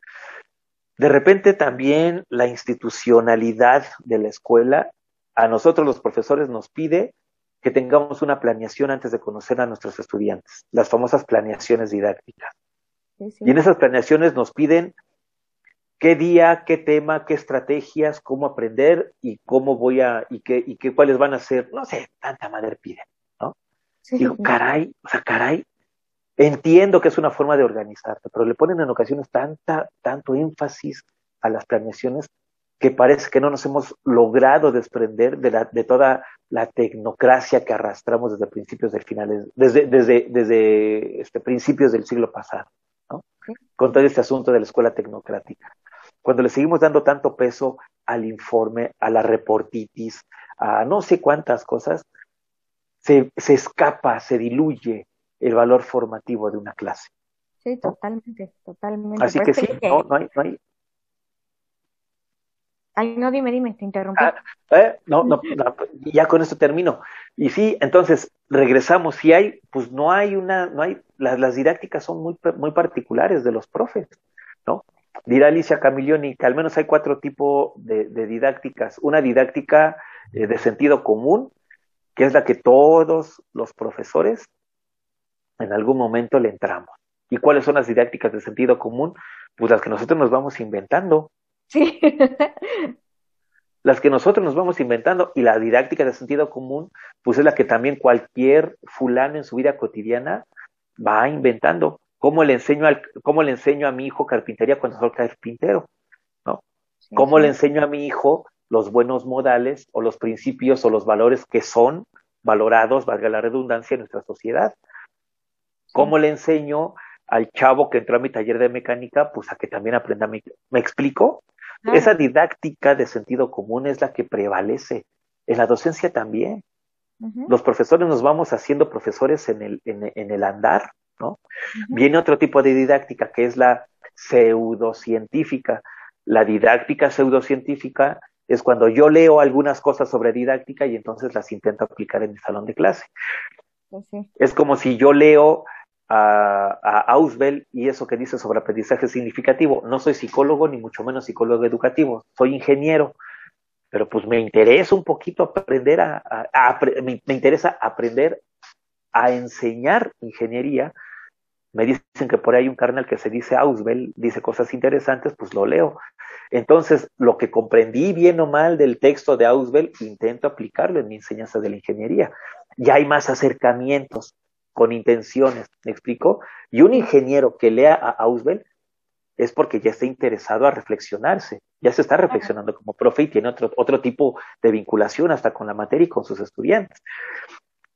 De repente también la institucionalidad de la escuela a nosotros los profesores nos pide que tengamos una planeación antes de conocer a nuestros estudiantes, las famosas planeaciones didácticas. Sí, sí. Y en esas planeaciones nos piden qué día, qué tema, qué estrategias, cómo aprender y cómo voy a, y qué, y qué, cuáles van a ser, no sé, tanta madre piden. Sí, Digo, caray, o sea, caray, entiendo que es una forma de organizarte, pero le ponen en ocasiones tanta, tanto énfasis a las planeaciones que parece que no nos hemos logrado desprender de, la, de toda la tecnocracia que arrastramos desde principios del finales, desde, desde, desde este, principios del siglo pasado, ¿no? Sí. Con todo este asunto de la escuela tecnocrática. Cuando le seguimos dando tanto peso al informe, a la reportitis, a no sé cuántas cosas, se, se escapa, se diluye el valor formativo de una clase. Sí, totalmente, totalmente. Así que sí, que- no, no hay, no hay, Ay, no, dime, dime, te interrumpí. Ah, ¿eh? no, no, no, ya con esto termino. Y sí, entonces regresamos. Si hay, pues no hay una, no hay, las, las didácticas son muy, muy particulares de los profes, ¿no? Dirá Alicia Camilioni que al menos hay cuatro tipos de, de didácticas. Una didáctica eh, de sentido común, que es la que todos los profesores en algún momento le entramos. ¿Y cuáles son las didácticas de sentido común? Pues las que nosotros nos vamos inventando Sí. las que nosotros nos vamos inventando y la didáctica de sentido común, pues es la que también cualquier fulano en su vida cotidiana va inventando. ¿Cómo le enseño, al, cómo le enseño a mi hijo carpintería cuando soy carpintero? Sí, ¿Cómo sí. le enseño a mi hijo los buenos modales o los principios o los valores que son valorados, valga la redundancia, en nuestra sociedad? ¿Cómo le enseño al chavo que entró a mi taller de mecánica, pues a que también aprenda? ¿Me, ¿me explico? Claro. Esa didáctica de sentido común es la que prevalece. En la docencia también. Los profesores nos vamos haciendo profesores en el, en, en el andar, ¿no? Viene otro tipo de didáctica que es la pseudocientífica. La didáctica pseudocientífica es cuando yo leo algunas cosas sobre didáctica y entonces las intento aplicar en mi salón de clase. Sí, sí. Es como si yo leo a, a Auswell y eso que dice sobre aprendizaje significativo. No soy psicólogo ni mucho menos psicólogo educativo, soy ingeniero, pero pues me interesa un poquito aprender a, a- a apre- me, me interesa aprender a enseñar ingeniería. Me dicen que por ahí hay un carnal que se dice Auswell, dice cosas interesantes, pues lo leo. Entonces, lo que comprendí bien o mal del texto de Auswell, intento aplicarlo en mi enseñanza de la ingeniería. Ya hay más acercamientos con intenciones, ¿me explico? Y un ingeniero que lea a Auswell es porque ya está interesado a reflexionarse, ya se está reflexionando como profe y tiene otro, otro tipo de vinculación hasta con la materia y con sus estudiantes.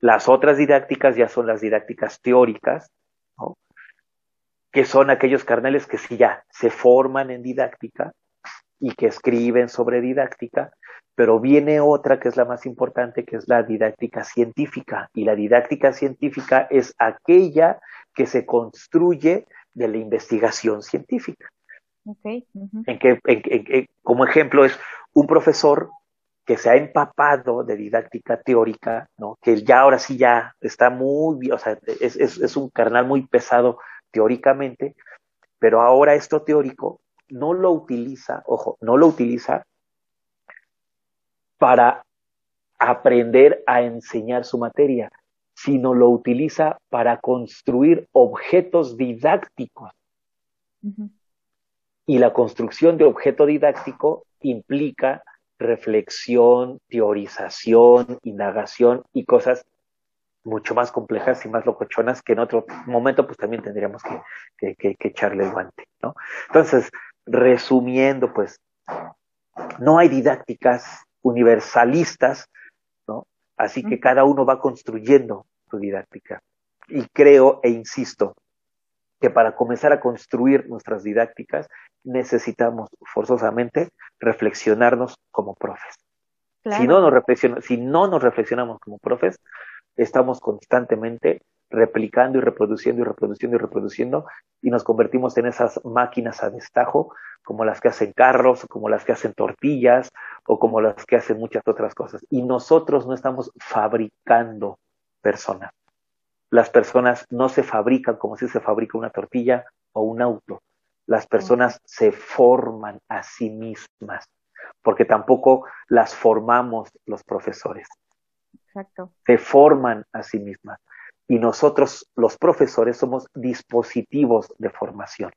Las otras didácticas ya son las didácticas teóricas, ¿no? que son aquellos carnales que sí ya se forman en didáctica y que escriben sobre didáctica, pero viene otra que es la más importante, que es la didáctica científica. Y la didáctica científica es aquella que se construye de la investigación científica. Ok, ujú. En que, en- como ejemplo, es un profesor que se ha empapado de didáctica teórica, ¿no? que ya ahora sí ya está muy, o sea, es, es, es un carnal muy pesado teóricamente, pero ahora esto teórico no lo utiliza, ojo, no lo utiliza para aprender a enseñar su materia, sino lo utiliza para construir objetos didácticos Y la construcción de objeto didáctico implica reflexión, teorización, indagación y cosas mucho más complejas y más locochonas que en otro momento pues también tendríamos que, que, que, echarle el guante, ¿no? Entonces, resumiendo, pues, no hay didácticas universalistas, ¿no? Así que cada uno va construyendo su didáctica. Y creo e insisto que para comenzar a construir nuestras didácticas necesitamos forzosamente reflexionarnos como profes. Si, no nos si no nos reflexionamos como profes, estamos constantemente replicando y reproduciendo y reproduciendo y reproduciendo y nos convertimos en esas máquinas a destajo como las que hacen carros, como las que hacen tortillas o como las que hacen muchas otras cosas. Y nosotros no estamos fabricando personas. Las personas no se fabrican como si se fabrica una tortilla o un auto. Las personas se forman a sí mismas, porque tampoco las formamos los profesores. Exacto. Se forman a sí mismas. Y nosotros, los profesores, somos dispositivos de formación.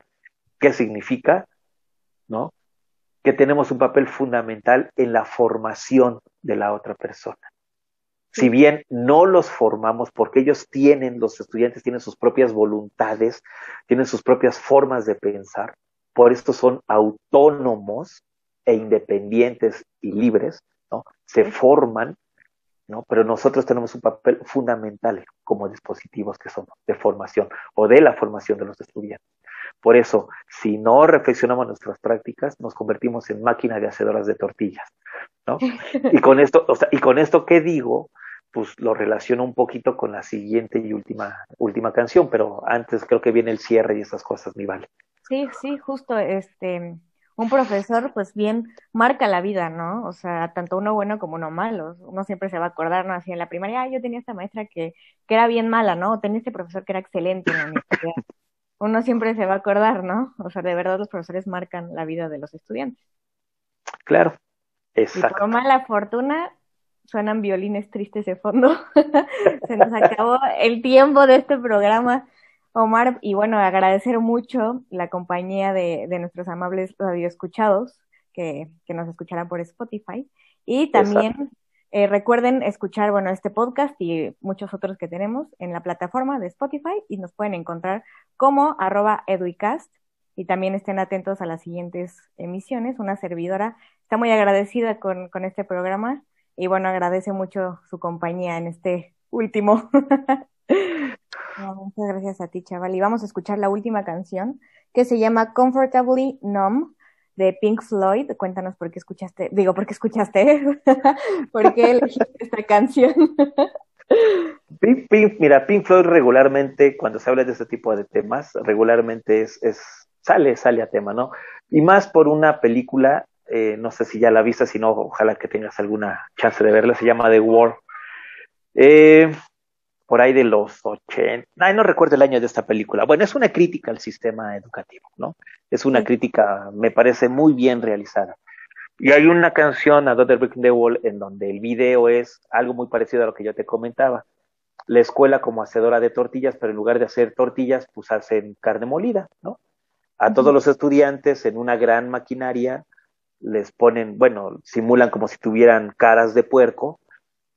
¿Qué significa? ¿No? Que tenemos un papel fundamental en la formación de la otra persona. Si bien no los formamos porque ellos tienen, los estudiantes tienen sus propias voluntades, tienen sus propias formas de pensar, por esto son autónomos e independientes y libres, ¿no? Se forman ¿no? Pero nosotros tenemos un papel fundamental como dispositivos que somos de formación o de la formación de los estudiantes. Por eso, si no reflexionamos nuestras prácticas, nos convertimos en máquinas de hacedoras de tortillas, ¿no? Y con esto, o sea, y con esto que digo, pues lo relaciono un poquito con la siguiente y última, última canción, pero antes creo que viene el cierre y esas cosas, mi vale. Sí, sí, justo, este, un profesor, pues bien, marca la vida, ¿no? O sea, tanto uno bueno como uno malo. Uno siempre se va a acordar, ¿no? Así en la primaria, yo tenía esta maestra que, que era bien mala, ¿no? O tenía este profesor que era excelente en la universidad. Uno siempre se va a acordar, ¿no? O sea, de verdad los profesores marcan la vida de los estudiantes. Claro, exacto. Y por mala fortuna, suenan violines tristes de fondo. se nos acabó el tiempo de este programa. Omar, y bueno, agradecer mucho la compañía de, de nuestros amables radioescuchados que, que nos escucharán por Spotify. Y también eh, recuerden escuchar, bueno, este podcast y muchos otros que tenemos en la plataforma de Spotify y nos pueden encontrar como arroba eduicast y también estén atentos a las siguientes emisiones. Una servidora está muy agradecida con, con este programa y bueno, agradece mucho su compañía en este último. muchas gracias a ti, chaval. Y vamos a escuchar la última canción que se llama Comfortably Numb de Pink Floyd. Cuéntanos por qué escuchaste, digo, por qué escuchaste, por qué elegiste esta canción. mira, Pink Floyd regularmente, cuando se habla de este tipo de temas, regularmente es, es sale, sale a tema, ¿no? Y más por una película, eh, no sé si ya la viste, si no, ojalá que tengas alguna chance de verla, se llama The War. Eh, por ahí de los 80, ay, no recuerdo el año de esta película. Bueno, es una crítica al sistema educativo, ¿no? Es una crítica, me parece, muy bien realizada. Y hay una canción, A Daughter Breaking the Wall, en donde el video es algo muy parecido a lo que yo te comentaba. La escuela como hacedora de tortillas, pero en lugar de hacer tortillas, pues hacen carne molida, ¿no? A todos los estudiantes en una gran maquinaria les ponen, bueno, simulan como si tuvieran caras de puerco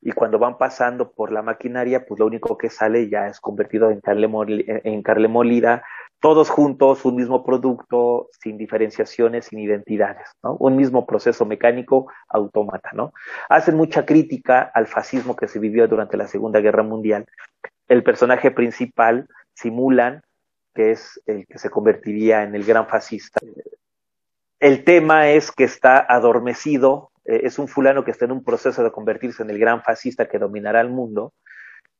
y cuando van pasando por la maquinaria, pues lo único que sale ya es convertido en carne, en carne molida, todos juntos, un mismo producto, sin diferenciaciones, sin identidades, ¿no? Un mismo proceso mecánico autómata, ¿no? Hacen mucha crítica al fascismo que se vivió durante la Segunda Guerra Mundial. El personaje principal simulan que es el que se convertiría en el gran fascista. El tema es que está adormecido eh, es un fulano que está en un proceso de convertirse en el gran fascista que dominará el mundo,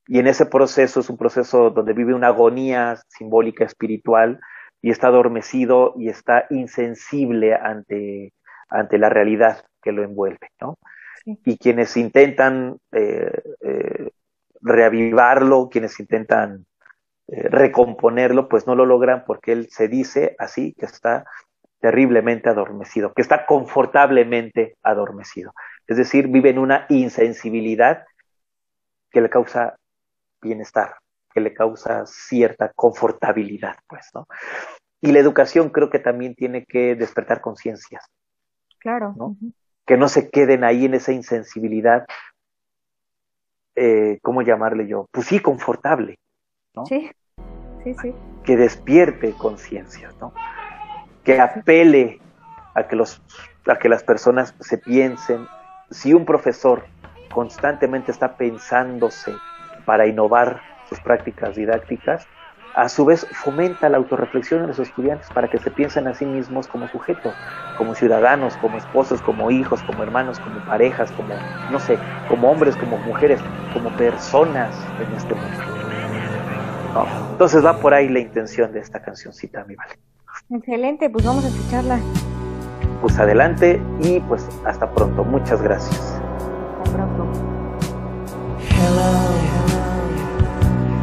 y en ese proceso es un proceso donde vive una agonía simbólica espiritual y está adormecido y está insensible ante, ante la realidad que lo envuelve, ¿no? Y quienes intentan eh, eh, reavivarlo, quienes intentan recomponerlo, pues no lo logran porque él se dice así, que está terriblemente adormecido, que está confortablemente adormecido. Es decir, vive en una insensibilidad que le causa bienestar, que le causa cierta confortabilidad, pues, ¿no? Y la educación creo que también tiene que despertar conciencias. Claro. ¿no? Que no se queden ahí en esa insensibilidad, eh, ¿cómo llamarle yo? Pues sí, confortable. ¿no? Sí, sí, sí. Que despierte conciencias, ¿no? Que apele a que, los, a que las personas se piensen. Si un profesor constantemente está pensándose para innovar sus prácticas didácticas, a su vez fomenta la autorreflexión en los estudiantes para que se piensen a sí mismos como sujetos, como ciudadanos, como esposos, como hijos, como hermanos, como parejas, como, no sé, como hombres, como mujeres, como personas en este mundo. Entonces va por ahí la intención de esta cancioncita, mi vale. Excelente, pues vamos a escucharla. Pues adelante y pues hasta pronto. Muchas gracias. Hasta pronto. Hello,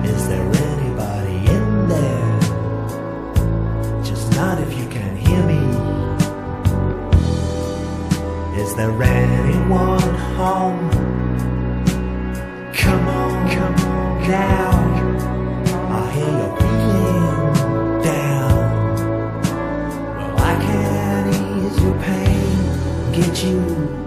is there anybody in there? Just not if you can hear me. Is there anyone home? Come on, come on now. Get you